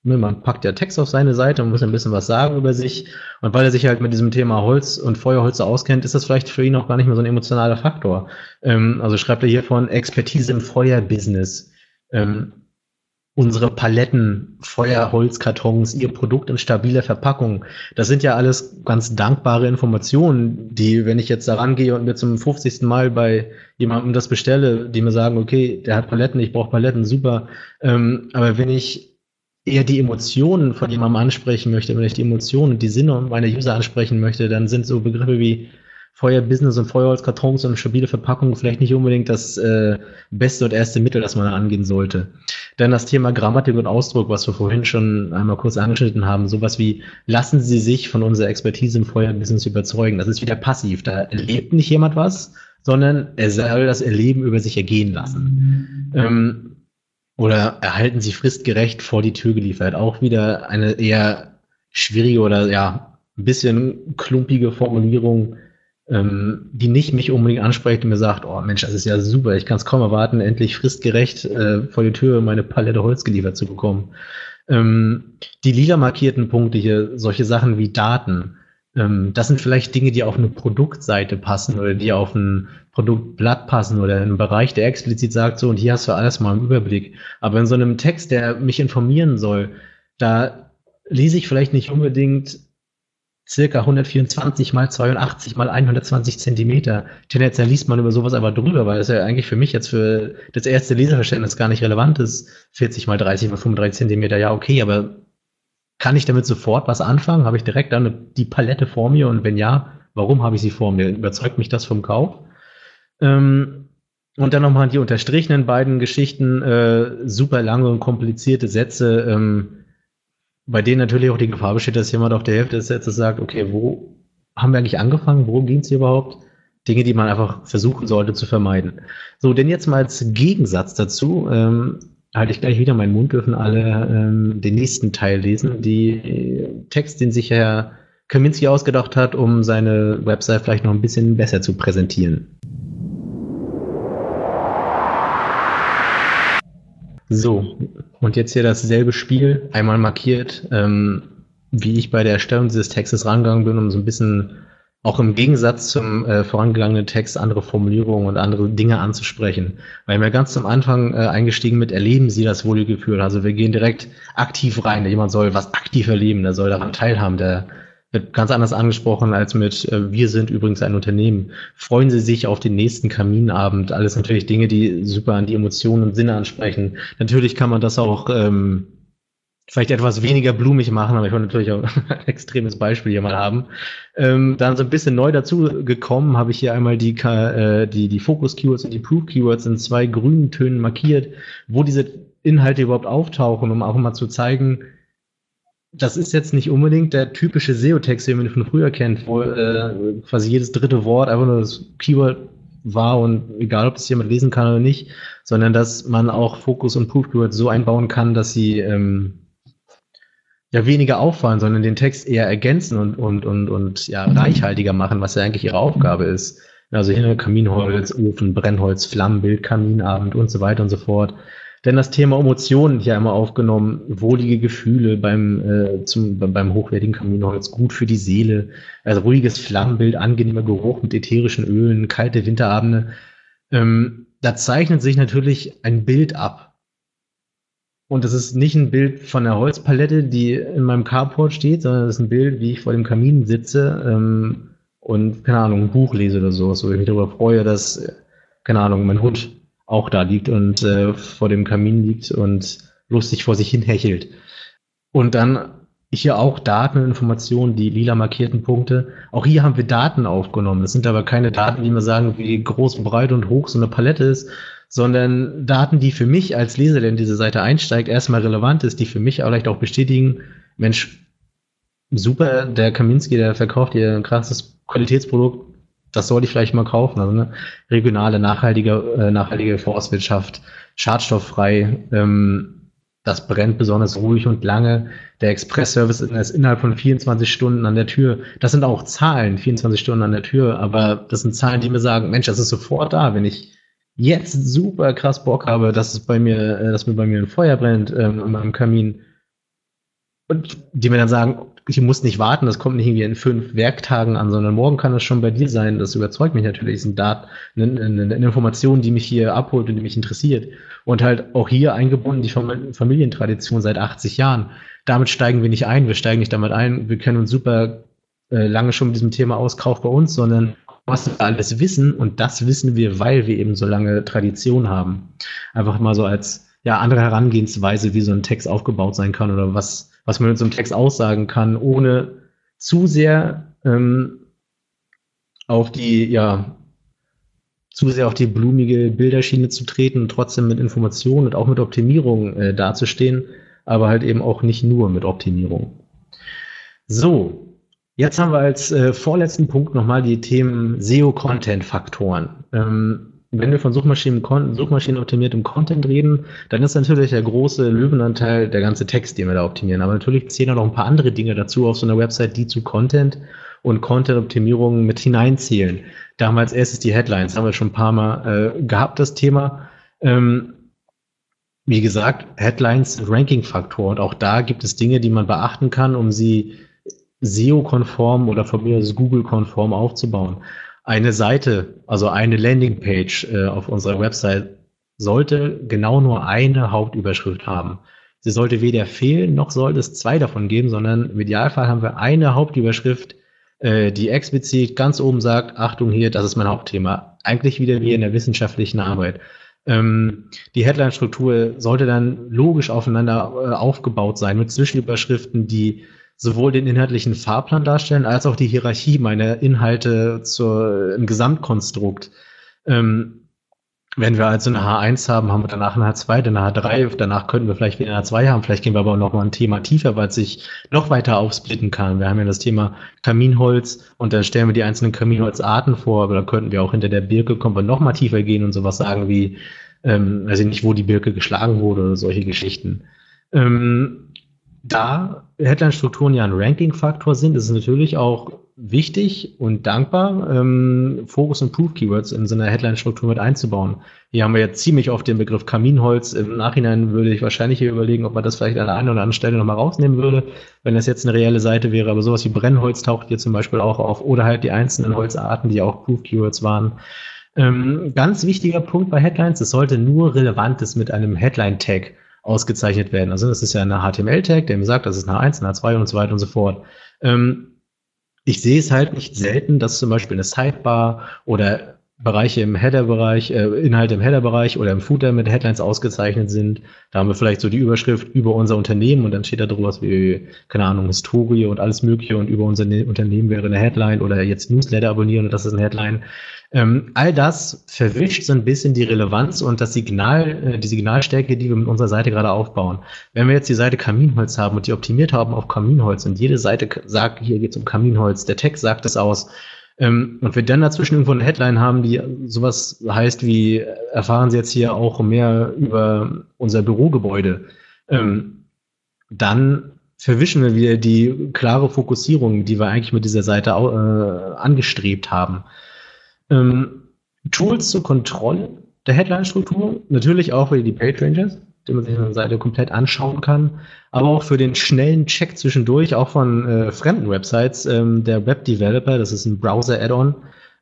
S2: ne, man packt ja Text auf seine Seite und muss ein bisschen was sagen über sich. Und weil er sich halt mit diesem Thema Holz und Feuerholze auskennt, ist das vielleicht für ihn auch gar nicht mehr so ein emotionaler Faktor. Ähm, also schreibt er hier von Expertise im Feuerbusiness. Ähm, unsere Paletten, Feuerholzkartons, ihr Produkt in stabiler Verpackung. Das sind ja alles ganz dankbare Informationen, die, wenn ich jetzt da rangehe und mir zum 50. Mal bei jemandem das bestelle, die mir sagen, okay, der hat Paletten, ich brauche Paletten, super. Ähm, aber wenn ich eher die Emotionen von jemandem ansprechen möchte, wenn ich die Emotionen und die Sinne meiner User ansprechen möchte, dann sind so Begriffe wie Feuerbusiness und Feuerholzkartons und stabile Verpackungen vielleicht nicht unbedingt das äh, beste und erste Mittel, das man angehen sollte. Dann das Thema Grammatik und Ausdruck, was wir vorhin schon einmal kurz angeschnitten haben, sowas wie lassen Sie sich von unserer Expertise im Feuerbusiness überzeugen. Das ist wieder passiv. Da erlebt nicht jemand was, sondern er soll das Erleben über sich ergehen lassen. Ähm, oder erhalten Sie fristgerecht vor die Tür geliefert. Auch wieder eine eher schwierige oder ja, ein bisschen klumpige Formulierung ähm, die nicht mich unbedingt anspricht und mir sagt, oh Mensch, das ist ja super, ich kann es kaum erwarten, endlich fristgerecht äh, vor die Tür meine Palette Holz geliefert zu bekommen. Ähm, die lila markierten Punkte hier, solche Sachen wie Daten, ähm, das sind vielleicht Dinge, die auf eine Produktseite passen oder die auf ein Produktblatt passen oder in einem Bereich, der explizit sagt, so und hier hast du alles mal im Überblick. Aber in so einem Text, der mich informieren soll, da lese ich vielleicht nicht unbedingt circa 124 mal 82 mal 120 Zentimeter. Tendenziell liest man über sowas aber drüber, weil das ja eigentlich für mich jetzt für das erste Leserverständnis gar nicht relevant ist. 40 mal 30 mal 35 Zentimeter, ja, okay, aber kann ich damit sofort was anfangen? Habe ich direkt dann die Palette vor mir? Und wenn ja, warum habe ich sie vor mir? Überzeugt mich das vom Kauf? Ähm, und dann nochmal die unterstrichenen beiden Geschichten, äh, super lange und komplizierte Sätze, ähm, bei denen natürlich auch die Gefahr besteht, dass jemand auf der Hälfte des Sätzes sagt, okay, wo haben wir eigentlich angefangen? Worum ging es hier überhaupt? Dinge, die man einfach versuchen sollte zu vermeiden. So, denn jetzt mal als Gegensatz dazu, ähm, halte ich gleich wieder meinen Mund, dürfen alle ähm, den nächsten Teil lesen. Die äh, Text, den sich Herr Kaminski ausgedacht hat, um seine Website vielleicht noch ein bisschen besser zu präsentieren. So, und jetzt hier dasselbe Spiel, einmal markiert, ähm, wie ich bei der Erstellung dieses Textes rangegangen bin, um so ein bisschen auch im Gegensatz zum äh, vorangegangenen Text andere Formulierungen und andere Dinge anzusprechen. Weil wir ganz zum Anfang äh, eingestiegen mit erleben Sie das Wohlgefühl. Also wir gehen direkt aktiv rein. Jemand soll was aktiv erleben, der soll daran teilhaben, der ganz anders angesprochen als mit äh, wir sind übrigens ein Unternehmen. Freuen Sie sich auf den nächsten Kaminabend. Alles natürlich Dinge, die super an die Emotionen und Sinne ansprechen. Natürlich kann man das auch ähm, vielleicht etwas weniger blumig machen, aber ich wollte natürlich auch (laughs) ein extremes Beispiel hier mal haben. Ähm, dann so ein bisschen neu dazu gekommen, habe ich hier einmal die, äh, die, die Focus-Keywords und die Proof-Keywords in zwei grünen Tönen markiert, wo diese Inhalte überhaupt auftauchen, um auch mal zu zeigen, das ist jetzt nicht unbedingt der typische SEO-Text, den man von früher kennt, wo äh, quasi jedes dritte Wort einfach nur das Keyword war und egal, ob das jemand lesen kann oder nicht, sondern dass man auch Fokus und Proof-Keywords so einbauen kann, dass sie ähm, ja weniger auffallen, sondern den Text eher ergänzen und, und, und, und ja, reichhaltiger machen, was ja eigentlich ihre Aufgabe ist. Also hier Kaminholz, Ofen, Brennholz, Flammenbild, Kaminabend und so weiter und so fort. Denn das Thema Emotionen hier einmal aufgenommen, wohlige Gefühle beim, äh, zum, beim hochwertigen Kaminholz, gut für die Seele, also ruhiges Flammenbild, angenehmer Geruch mit ätherischen Ölen, kalte Winterabende. Ähm, da zeichnet sich natürlich ein Bild ab, und das ist nicht ein Bild von der Holzpalette, die in meinem Carport steht, sondern das ist ein Bild, wie ich vor dem Kamin sitze ähm, und, keine Ahnung, ein Buch lese oder so, so ich mich darüber freue, dass, keine Ahnung, mein Hund auch da liegt und äh, vor dem Kamin liegt und lustig vor sich hin hechelt. Und dann hier auch Daten und Informationen, die lila markierten Punkte. Auch hier haben wir Daten aufgenommen. Das sind aber keine Daten, die mir sagen, wie groß, breit und hoch so eine Palette ist, sondern Daten, die für mich als Leser, der in diese Seite einsteigt, erstmal relevant ist, die für mich vielleicht auch bestätigen, Mensch, super, der Kaminski, der verkauft hier ein krasses Qualitätsprodukt, das sollte ich vielleicht mal kaufen. Also eine regionale, nachhaltige, äh, nachhaltige Forstwirtschaft, schadstofffrei, ähm, das brennt besonders ruhig und lange. Der Express-Service ist innerhalb von 24 Stunden an der Tür. Das sind auch Zahlen, 24 Stunden an der Tür, aber das sind Zahlen, die mir sagen, Mensch, das ist sofort da, wenn ich jetzt super krass Bock habe, dass es bei mir, äh, dass mir bei mir ein Feuer brennt ähm, in meinem Kamin. Und die mir dann sagen, ich muss nicht warten, das kommt nicht irgendwie in fünf Werktagen an, sondern morgen kann das schon bei dir sein. Das überzeugt mich natürlich. Das ist ein Dat eine, eine, eine Information, die mich hier abholt und die mich interessiert. Und halt auch hier eingebunden die Familientradition seit 80 Jahren. Damit steigen wir nicht ein, wir steigen nicht damit ein, wir kennen uns super äh, lange schon mit diesem Thema aus, bei uns, sondern was wir alles wissen und das wissen wir, weil wir eben so lange Tradition haben. Einfach mal so als ja andere Herangehensweise, wie so ein Text aufgebaut sein kann oder was was man mit so einem Text aussagen kann, ohne zu sehr ähm, auf die ja zu sehr auf die blumige Bilderschiene zu treten und trotzdem mit Informationen und auch mit Optimierung äh, dazustehen, aber halt eben auch nicht nur mit Optimierung. So, Jetzt haben wir als äh, vorletzten Punkt nochmal die Themen SEO-Content-Faktoren. Ähm, wenn wir von Suchmaschinen, Suchmaschinen optimiertem Content reden, dann ist natürlich der große Löwenanteil der ganze Text, den wir da optimieren. Aber natürlich zählen auch noch ein paar andere Dinge dazu auf so einer Website, die zu Content und Content-Optimierung mit hineinzählen. Da haben wir als erstes die Headlines, haben wir schon ein paar Mal äh, gehabt, das Thema. Ähm, wie gesagt, Headlines Ranking-Faktor und auch da gibt es Dinge, die man beachten kann, um sie SEO-konform oder von mir aus Google-konform aufzubauen. Eine Seite, also eine Landingpage äh, auf unserer Website sollte genau nur eine Hauptüberschrift haben. Sie sollte weder fehlen, noch sollte es zwei davon geben, sondern im Idealfall haben wir eine Hauptüberschrift, äh, die explizit ganz oben sagt, Achtung hier, das ist mein Hauptthema. Eigentlich wieder wie in der wissenschaftlichen Arbeit. Ähm, die Headline-Struktur sollte dann logisch aufeinander äh, aufgebaut sein mit Zwischenüberschriften, die sowohl den inhaltlichen Fahrplan darstellen, als auch die Hierarchie meiner Inhalte zur, im Gesamtkonstrukt. Ähm, wenn wir also eine H1 haben, haben wir danach eine H2, dann eine H3, danach könnten wir vielleicht wieder eine H2 haben, vielleicht gehen wir aber auch noch mal ein Thema tiefer, weil es sich noch weiter aufsplitten kann. Wir haben ja das Thema Kaminholz und da stellen wir die einzelnen Kaminholzarten vor, aber da könnten wir auch hinter der Birke, kommen wir noch mal tiefer gehen und sowas sagen wie, ähm, weiß ich nicht, wo die Birke geschlagen wurde oder solche Geschichten. Ähm, da Headline-Strukturen ja ein Ranking-Faktor sind, ist es natürlich auch wichtig und dankbar, ähm, Focus- und Proof-Keywords in so einer Headline-Struktur mit einzubauen. Hier haben wir jetzt ziemlich oft den Begriff Kaminholz. Im Nachhinein würde ich wahrscheinlich hier überlegen, ob man das vielleicht an der einen oder anderen Stelle nochmal rausnehmen würde, wenn das jetzt eine reelle Seite wäre. Aber sowas wie Brennholz taucht hier zum Beispiel auch auf oder halt die einzelnen Holzarten, die auch Proof-Keywords waren. Ähm, ganz wichtiger Punkt bei Headlines, es sollte nur Relevantes mit einem Headline-Tag ausgezeichnet werden. Also das ist ja eine HTML-Tag, der mir sagt, das ist eine 1, eine 2 und so weiter und so fort. Ähm, ich sehe es halt nicht selten, dass zum Beispiel eine Sidebar oder Bereiche im Header-Bereich, äh, Inhalte im Header-Bereich oder im Footer mit Headlines ausgezeichnet sind. Da haben wir vielleicht so die Überschrift über unser Unternehmen und dann steht da drüber was wie, keine Ahnung, Historie und alles Mögliche und über unser ne Unternehmen wäre eine Headline oder jetzt Newsletter abonnieren und das ist eine Headline. Ähm, all das verwischt so ein bisschen die Relevanz und das Signal, äh, die Signalstärke, die wir mit unserer Seite gerade aufbauen. Wenn wir jetzt die Seite Kaminholz haben und die optimiert haben auf Kaminholz und jede Seite sagt, hier geht es um Kaminholz, der Text sagt es aus, ähm, und wir dann dazwischen irgendwo eine Headline haben, die sowas heißt wie, erfahren Sie jetzt hier auch mehr über unser Bürogebäude, ähm, dann verwischen wir wieder die klare Fokussierung, die wir eigentlich mit dieser Seite äh, angestrebt haben. Ähm, Tools zur Kontrolle der Headline-Struktur, natürlich auch für die Page Ranges, die man sich eine Seite komplett anschauen kann, aber auch für den schnellen Check zwischendurch, auch von äh, fremden Websites. Ähm, der Web Developer, das ist ein Browser-Add-on,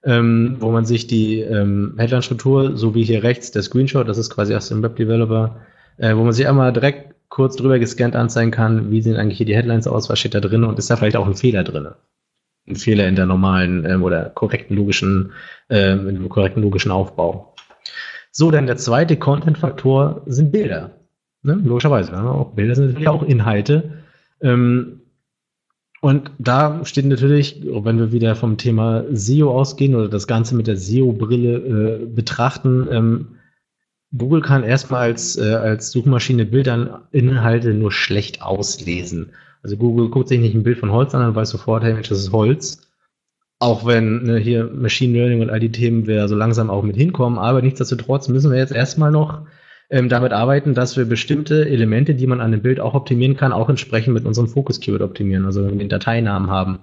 S2: ähm, wo man sich die ähm, Headline-Struktur, so wie hier rechts der Screenshot, das ist quasi aus dem Web Developer, äh, wo man sich einmal direkt kurz drüber gescannt anzeigen kann, wie sehen eigentlich hier die Headlines aus, was steht da drin und ist da vielleicht auch ein Fehler drin ein Fehler in der normalen ähm, oder korrekten logischen, ähm, im korrekten logischen Aufbau. So, dann der zweite Content-Faktor sind Bilder. Ne? Logischerweise. Ja, auch Bilder sind natürlich auch Inhalte. Ähm, und da steht natürlich, wenn wir wieder vom Thema SEO ausgehen oder das Ganze mit der SEO-Brille äh, betrachten, ähm, Google kann erstmal als, äh, als Suchmaschine Bilderinhalte nur schlecht auslesen. Also Google guckt sich nicht ein Bild von Holz an und weiß sofort, hey Mensch, das ist Holz. Auch wenn ne, hier Machine Learning und all die Themen wir so langsam auch mit hinkommen, aber nichtsdestotrotz müssen wir jetzt erstmal noch ähm, damit arbeiten, dass wir bestimmte Elemente, die man an dem Bild auch optimieren kann, auch entsprechend mit unserem Focus Keyword optimieren, also wenn wir den Dateinamen haben.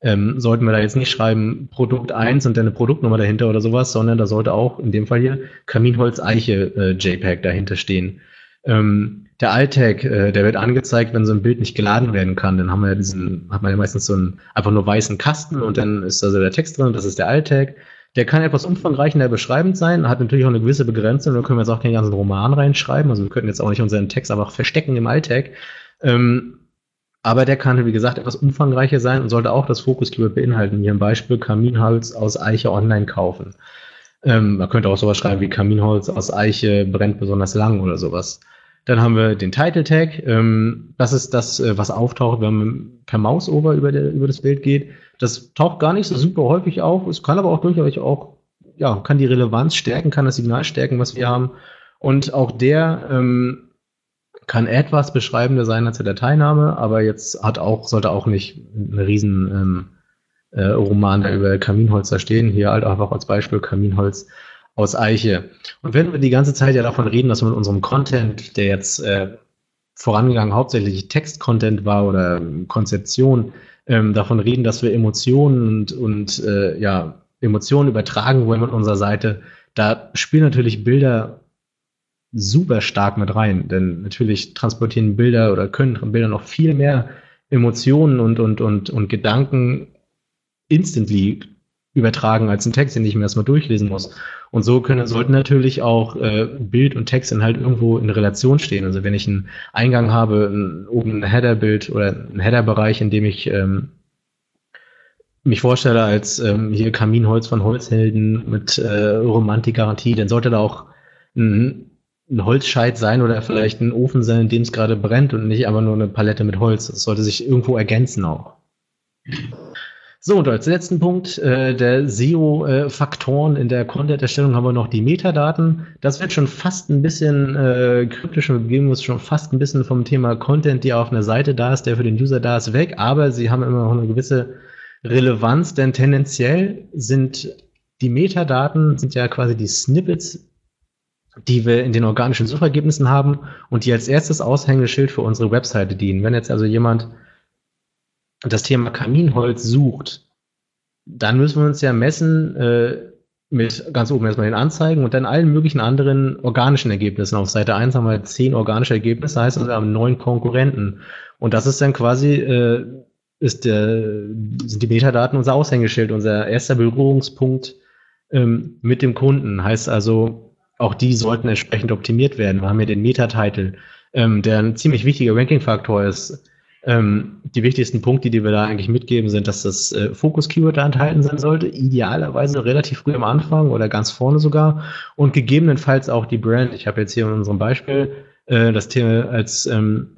S2: Ähm, sollten wir da jetzt nicht schreiben Produkt 1 und dann eine Produktnummer dahinter oder sowas, sondern da sollte auch in dem Fall hier Kaminholz Eiche äh, JPEG dahinter stehen. Ähm, der Alltag, äh, der wird angezeigt, wenn so ein Bild nicht geladen werden kann. Dann haben wir ja diesen, hat man ja meistens so einen einfach nur weißen Kasten und dann ist da so der Text drin, das ist der Alltag. Der kann etwas umfangreicher beschreibend sein, hat natürlich auch eine gewisse Begrenzung. Da können wir jetzt auch keinen ganzen Roman reinschreiben. Also wir könnten jetzt auch nicht unseren Text einfach verstecken im Alltag. Ähm, aber der kann, wie gesagt, etwas umfangreicher sein und sollte auch das Fokus-Keyword beinhalten. Hier ein Beispiel, Kaminholz aus Eiche online kaufen. Ähm, man könnte auch sowas schreiben wie Kaminholz aus Eiche brennt besonders lang oder sowas. Dann haben wir den Title Tag. Ähm, das ist das, äh, was auftaucht, wenn man per Mausover über, der, über das Bild geht. Das taucht gar nicht so super häufig auf. Es kann aber auch durchaus auch, ja, kann die Relevanz stärken, kann das Signal stärken, was wir haben. Und auch der ähm, kann etwas beschreibender sein als der Teilnahme, aber jetzt hat auch, sollte auch nicht eine riesen ähm, äh, Roman, über Kaminholz da stehen. Hier halt einfach als Beispiel Kaminholz aus Eiche. Und wenn wir die ganze Zeit ja davon reden, dass wir mit unserem Content, der jetzt äh, vorangegangen hauptsächlich Text-Content war oder Konzeption, ähm, davon reden, dass wir Emotionen und, und äh, ja, Emotionen übertragen wollen mit unserer Seite, da spielen natürlich Bilder super stark mit rein. Denn natürlich transportieren Bilder oder können Bilder noch viel mehr Emotionen und, und, und, und Gedanken instantly übertragen als ein Text, den ich mir erstmal durchlesen muss. Und so können, sollten natürlich auch äh, Bild und Text dann halt irgendwo in Relation stehen. Also wenn ich einen Eingang habe, ein, oben ein Header-Bild oder ein Header-Bereich, in dem ich ähm, mich vorstelle als ähm, hier Kaminholz von Holzhelden mit äh, Romantikgarantie, dann sollte da auch ein, ein Holzscheit sein oder vielleicht ein Ofen sein, in dem es gerade brennt und nicht einfach nur eine Palette mit Holz. Das sollte sich irgendwo ergänzen auch. So, und als letzten Punkt äh, der SEO-Faktoren in der Content-Erstellung haben wir noch die Metadaten. Das wird schon fast ein bisschen äh, kryptisch und begeben uns schon fast ein bisschen vom Thema Content, der auf einer Seite da ist, der für den User da ist, weg. Aber sie haben immer noch eine gewisse Relevanz, denn tendenziell sind die Metadaten, sind ja quasi die Snippets, die wir in den organischen Suchergebnissen haben und die als erstes Aushängeschild für unsere Webseite dienen. Wenn jetzt also jemand das Thema Kaminholz sucht, dann müssen wir uns ja messen äh, mit ganz oben erstmal den Anzeigen und dann allen möglichen anderen organischen Ergebnissen. Auf Seite 1 haben wir zehn organische Ergebnisse, heißt also wir haben neun Konkurrenten. Und das ist dann quasi, äh, ist der, sind die Metadaten unser Aushängeschild, unser erster Berührungspunkt ähm, mit dem Kunden. Heißt also, auch die sollten entsprechend optimiert werden. Wir haben hier den Metatitel, ähm, der ein ziemlich wichtiger Ranking-Faktor ist ähm, die wichtigsten Punkte, die wir da eigentlich mitgeben, sind, dass das äh, Fokus-Keyword da enthalten sein sollte, idealerweise relativ früh am Anfang oder ganz vorne sogar und gegebenenfalls auch die Brand. Ich habe jetzt hier in unserem Beispiel äh, das Thema als ähm,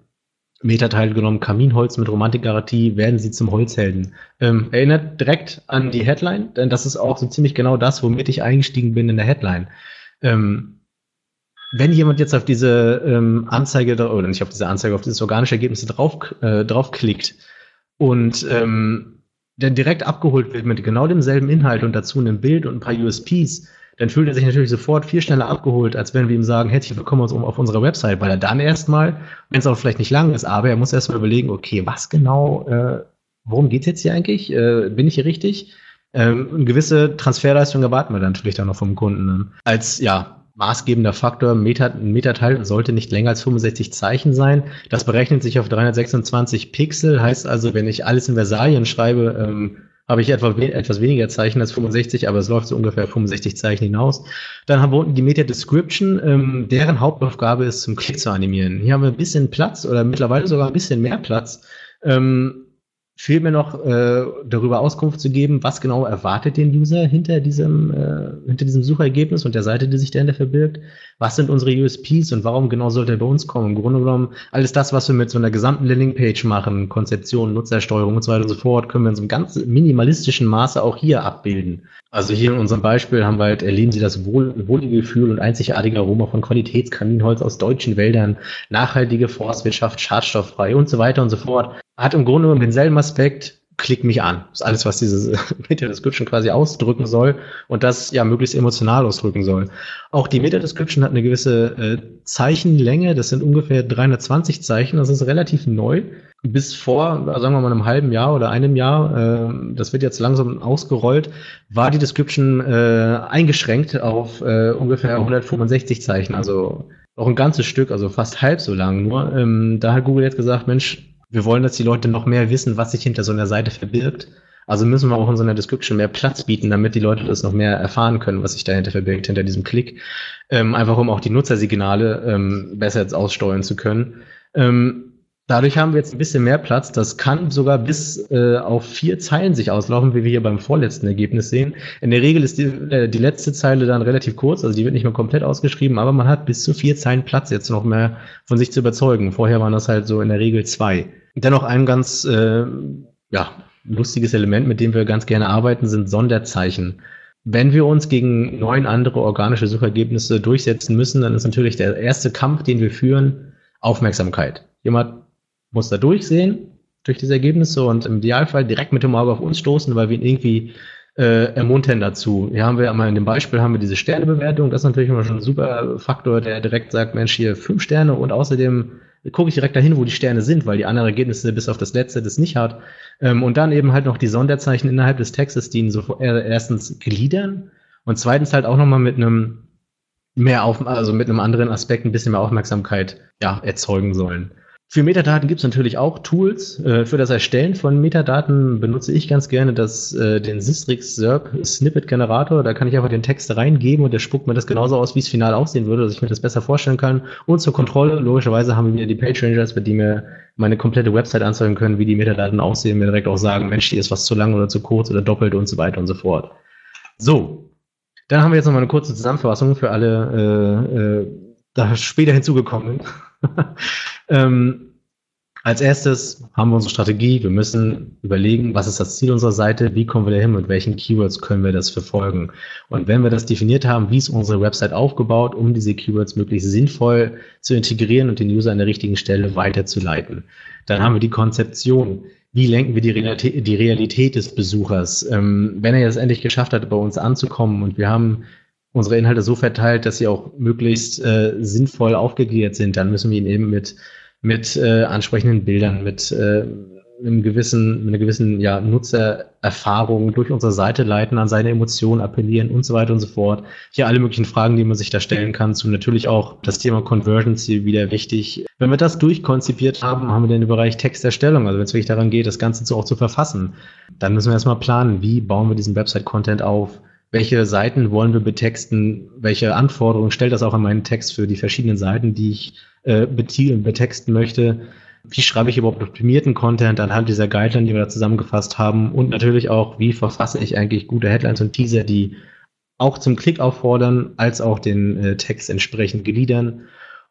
S2: Metateil genommen, Kaminholz mit Romantikgarantie, werden sie zum Holzhelden. Ähm, erinnert direkt an die Headline, denn das ist auch so ziemlich genau das, womit ich eingestiegen bin in der Headline. Ähm, wenn jemand jetzt auf diese ähm, Anzeige oder nicht auf diese Anzeige, auf dieses organische Ergebnis drauf, äh, draufklickt und ähm, dann direkt abgeholt wird mit genau demselben Inhalt und dazu einem Bild und ein paar USPs, dann fühlt er sich natürlich sofort viel schneller abgeholt, als wenn wir ihm sagen, herzlich willkommen auf unserer Website, weil er dann erstmal, wenn es auch vielleicht nicht lang ist, aber er muss erstmal überlegen, okay, was genau, äh, worum geht's jetzt hier eigentlich? Äh, bin ich hier richtig? Ähm, eine gewisse Transferleistung erwarten wir dann natürlich dann noch vom Kunden. Als ja, maßgebender Faktor. Meta, ein Metateil sollte nicht länger als 65 Zeichen sein. Das berechnet sich auf 326 Pixel. Heißt also, wenn ich alles in Versalien schreibe, ähm, habe ich etwa we etwas weniger Zeichen als 65, aber es läuft so ungefähr 65 Zeichen hinaus. Dann haben wir unten die Meta Description, ähm, deren Hauptaufgabe ist, zum Klick zu animieren. Hier haben wir ein bisschen Platz oder mittlerweile sogar ein bisschen mehr Platz. Ähm, fehlt mir noch äh, darüber Auskunft zu geben, was genau erwartet den User hinter diesem, äh, hinter diesem Suchergebnis und der Seite, die sich dahinter verbirgt. Was sind unsere USPs und warum genau sollte er bei uns kommen? Im Grunde genommen, alles das, was wir mit so einer gesamten Landingpage machen, Konzeption, Nutzersteuerung und so weiter und so fort, können wir in so einem ganz minimalistischen Maße auch hier abbilden. Also hier in unserem Beispiel haben wir halt, erleben Sie das wohl, wohlige Gefühl und einzigartige Aroma von Qualitätskaminholz aus deutschen Wäldern, nachhaltige Forstwirtschaft, schadstofffrei und so weiter und so fort hat im Grunde genommen denselben Aspekt, klick mich an. Das ist alles, was diese (laughs) Meta-Description quasi ausdrücken soll und das ja möglichst emotional ausdrücken soll. Auch die Meta-Description hat eine gewisse äh, Zeichenlänge, das sind ungefähr 320 Zeichen, das ist relativ neu. Bis vor, sagen wir mal, einem halben Jahr oder einem Jahr, äh, das wird jetzt langsam ausgerollt, war die Description äh, eingeschränkt auf äh, ungefähr 165 Zeichen, also auch ein ganzes Stück, also fast halb so lang nur. Ähm, da hat Google jetzt gesagt, Mensch, wir wollen, dass die Leute noch mehr wissen, was sich hinter so einer Seite verbirgt. Also müssen wir auch in so einer Description mehr Platz bieten, damit die Leute das noch mehr erfahren können, was sich dahinter verbirgt, hinter diesem Klick. Ähm, einfach um auch die Nutzersignale ähm, besser jetzt aussteuern zu können. Ähm, Dadurch haben wir jetzt ein bisschen mehr Platz. Das kann sogar bis äh, auf vier Zeilen sich auslaufen, wie wir hier beim vorletzten Ergebnis sehen. In der Regel ist die, äh, die letzte Zeile dann relativ kurz, also die wird nicht mehr komplett ausgeschrieben, aber man hat bis zu vier Zeilen Platz, jetzt noch mehr von sich zu überzeugen. Vorher waren das halt so in der Regel zwei. Dennoch ein ganz äh, ja, lustiges Element, mit dem wir ganz gerne arbeiten, sind Sonderzeichen. Wenn wir uns gegen neun andere organische Suchergebnisse durchsetzen müssen, dann ist natürlich der erste Kampf, den wir führen, Aufmerksamkeit. Jemand muss da durchsehen, durch diese Ergebnisse und im Idealfall direkt mit dem Auge auf uns stoßen, weil wir ihn irgendwie äh, ermuntern dazu. Hier haben wir einmal in dem Beispiel haben wir diese Sternebewertung. Das ist natürlich immer schon ein super Faktor, der direkt sagt, Mensch, hier fünf Sterne und außerdem gucke ich direkt dahin, wo die Sterne sind, weil die anderen Ergebnisse bis auf das letzte das nicht hat. Ähm, und dann eben halt noch die Sonderzeichen innerhalb des Textes, die ihn so äh, erstens gliedern und zweitens halt auch nochmal mit einem mehr auf, also mit einem anderen Aspekt ein bisschen mehr Aufmerksamkeit ja, erzeugen sollen. Für Metadaten gibt es natürlich auch Tools. Äh, für das Erstellen von Metadaten benutze ich ganz gerne das, äh, den Systrix SERP Snippet Generator. Da kann ich einfach den Text reingeben und der spuckt mir das genauso aus, wie es final aussehen würde, dass ich mir das besser vorstellen kann. Und zur Kontrolle, logischerweise haben wir die Page Rangers, mit die mir meine komplette Website anzeigen können, wie die Metadaten aussehen, mir direkt auch sagen, Mensch, die ist was zu lang oder zu kurz oder doppelt und so weiter und so fort. So. Dann haben wir jetzt noch mal eine kurze Zusammenfassung für alle äh, äh, da später hinzugekommen (laughs) ähm, Als erstes haben wir unsere Strategie. Wir müssen überlegen, was ist das Ziel unserer Seite, wie kommen wir dahin, mit welchen Keywords können wir das verfolgen. Und wenn wir das definiert haben, wie ist unsere Website aufgebaut, um diese Keywords möglichst sinnvoll zu integrieren und den User an der richtigen Stelle weiterzuleiten. Dann haben wir die Konzeption. Wie lenken wir die Realität, die Realität des Besuchers? Ähm, wenn er jetzt endlich geschafft hat, bei uns anzukommen und wir haben unsere Inhalte so verteilt, dass sie auch möglichst äh, sinnvoll aufgegliedert sind, dann müssen wir ihn eben mit mit äh, ansprechenden Bildern, mit äh, einem gewissen, mit einer gewissen ja, Nutzererfahrung durch unsere Seite leiten, an seine Emotionen appellieren und so weiter und so fort. Hier alle möglichen Fragen, die man sich da stellen kann, zu natürlich auch das Thema Conversions hier wieder wichtig. Wenn wir das durchkonzipiert haben, haben wir den Bereich Texterstellung, also wenn es wirklich daran geht, das Ganze so auch zu verfassen, dann müssen wir erstmal planen, wie bauen wir diesen Website-Content auf, welche Seiten wollen wir betexten, welche Anforderungen stellt das auch an meinen Text für die verschiedenen Seiten, die ich äh, betexten möchte. Wie schreibe ich überhaupt optimierten Content anhand dieser Guideline, die wir da zusammengefasst haben? Und natürlich auch, wie verfasse ich eigentlich gute Headlines und Teaser, die auch zum Klick auffordern, als auch den äh, Text entsprechend gliedern.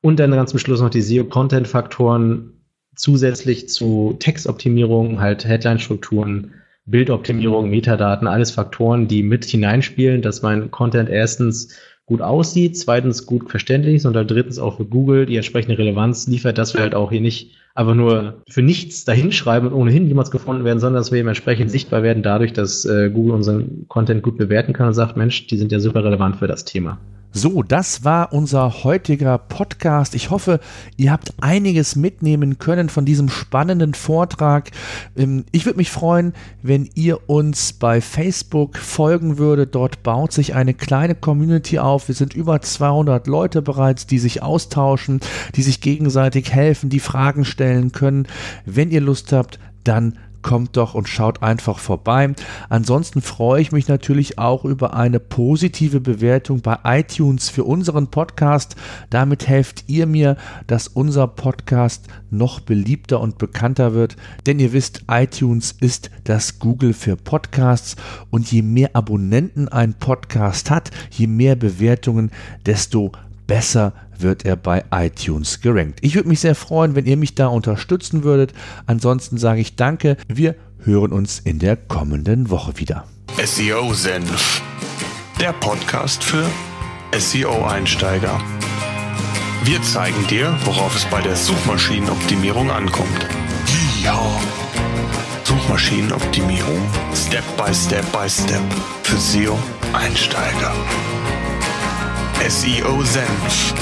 S2: Und dann ganz zum Schluss noch die SEO-Content-Faktoren zusätzlich zu Textoptimierung, halt Headline-Strukturen, Bildoptimierung, Metadaten, alles Faktoren, die mit hineinspielen, dass mein Content erstens gut aussieht, zweitens gut verständlich ist und dann drittens auch für Google die entsprechende Relevanz liefert, dass wir halt auch hier nicht einfach nur für nichts dahinschreiben und ohnehin jemals gefunden werden, sondern dass wir eben entsprechend sichtbar werden dadurch, dass äh, Google unseren Content gut bewerten kann und sagt, Mensch, die sind ja super relevant für das Thema.
S1: So, das war unser heutiger Podcast. Ich hoffe, ihr habt einiges mitnehmen können von diesem spannenden Vortrag. Ähm, ich würde mich freuen, wenn ihr uns bei Facebook folgen würdet. Dort baut sich eine kleine Community auf. Wir sind über 200 Leute bereits, die sich austauschen, die sich gegenseitig helfen, die Fragen stellen können. Wenn ihr Lust habt, dann kommt doch und schaut einfach vorbei. Ansonsten freue ich mich natürlich auch über eine positive Bewertung bei iTunes für unseren Podcast. Damit helft ihr mir, dass unser Podcast noch beliebter und bekannter wird. Denn ihr wisst, iTunes ist das Google für Podcasts und je mehr Abonnenten ein Podcast hat, je mehr Bewertungen, desto besser wird er bei iTunes gerankt. Ich würde mich sehr freuen, wenn ihr mich da unterstützen würdet. Ansonsten sage ich danke. Wir hören uns in der kommenden Woche wieder.
S3: SEO Senf, der Podcast für SEO-Einsteiger. Wir zeigen dir, worauf es bei der Suchmaschinenoptimierung ankommt. Ja. Suchmaschinenoptimierung Step by Step by Step für SEO-Einsteiger. SEO Senf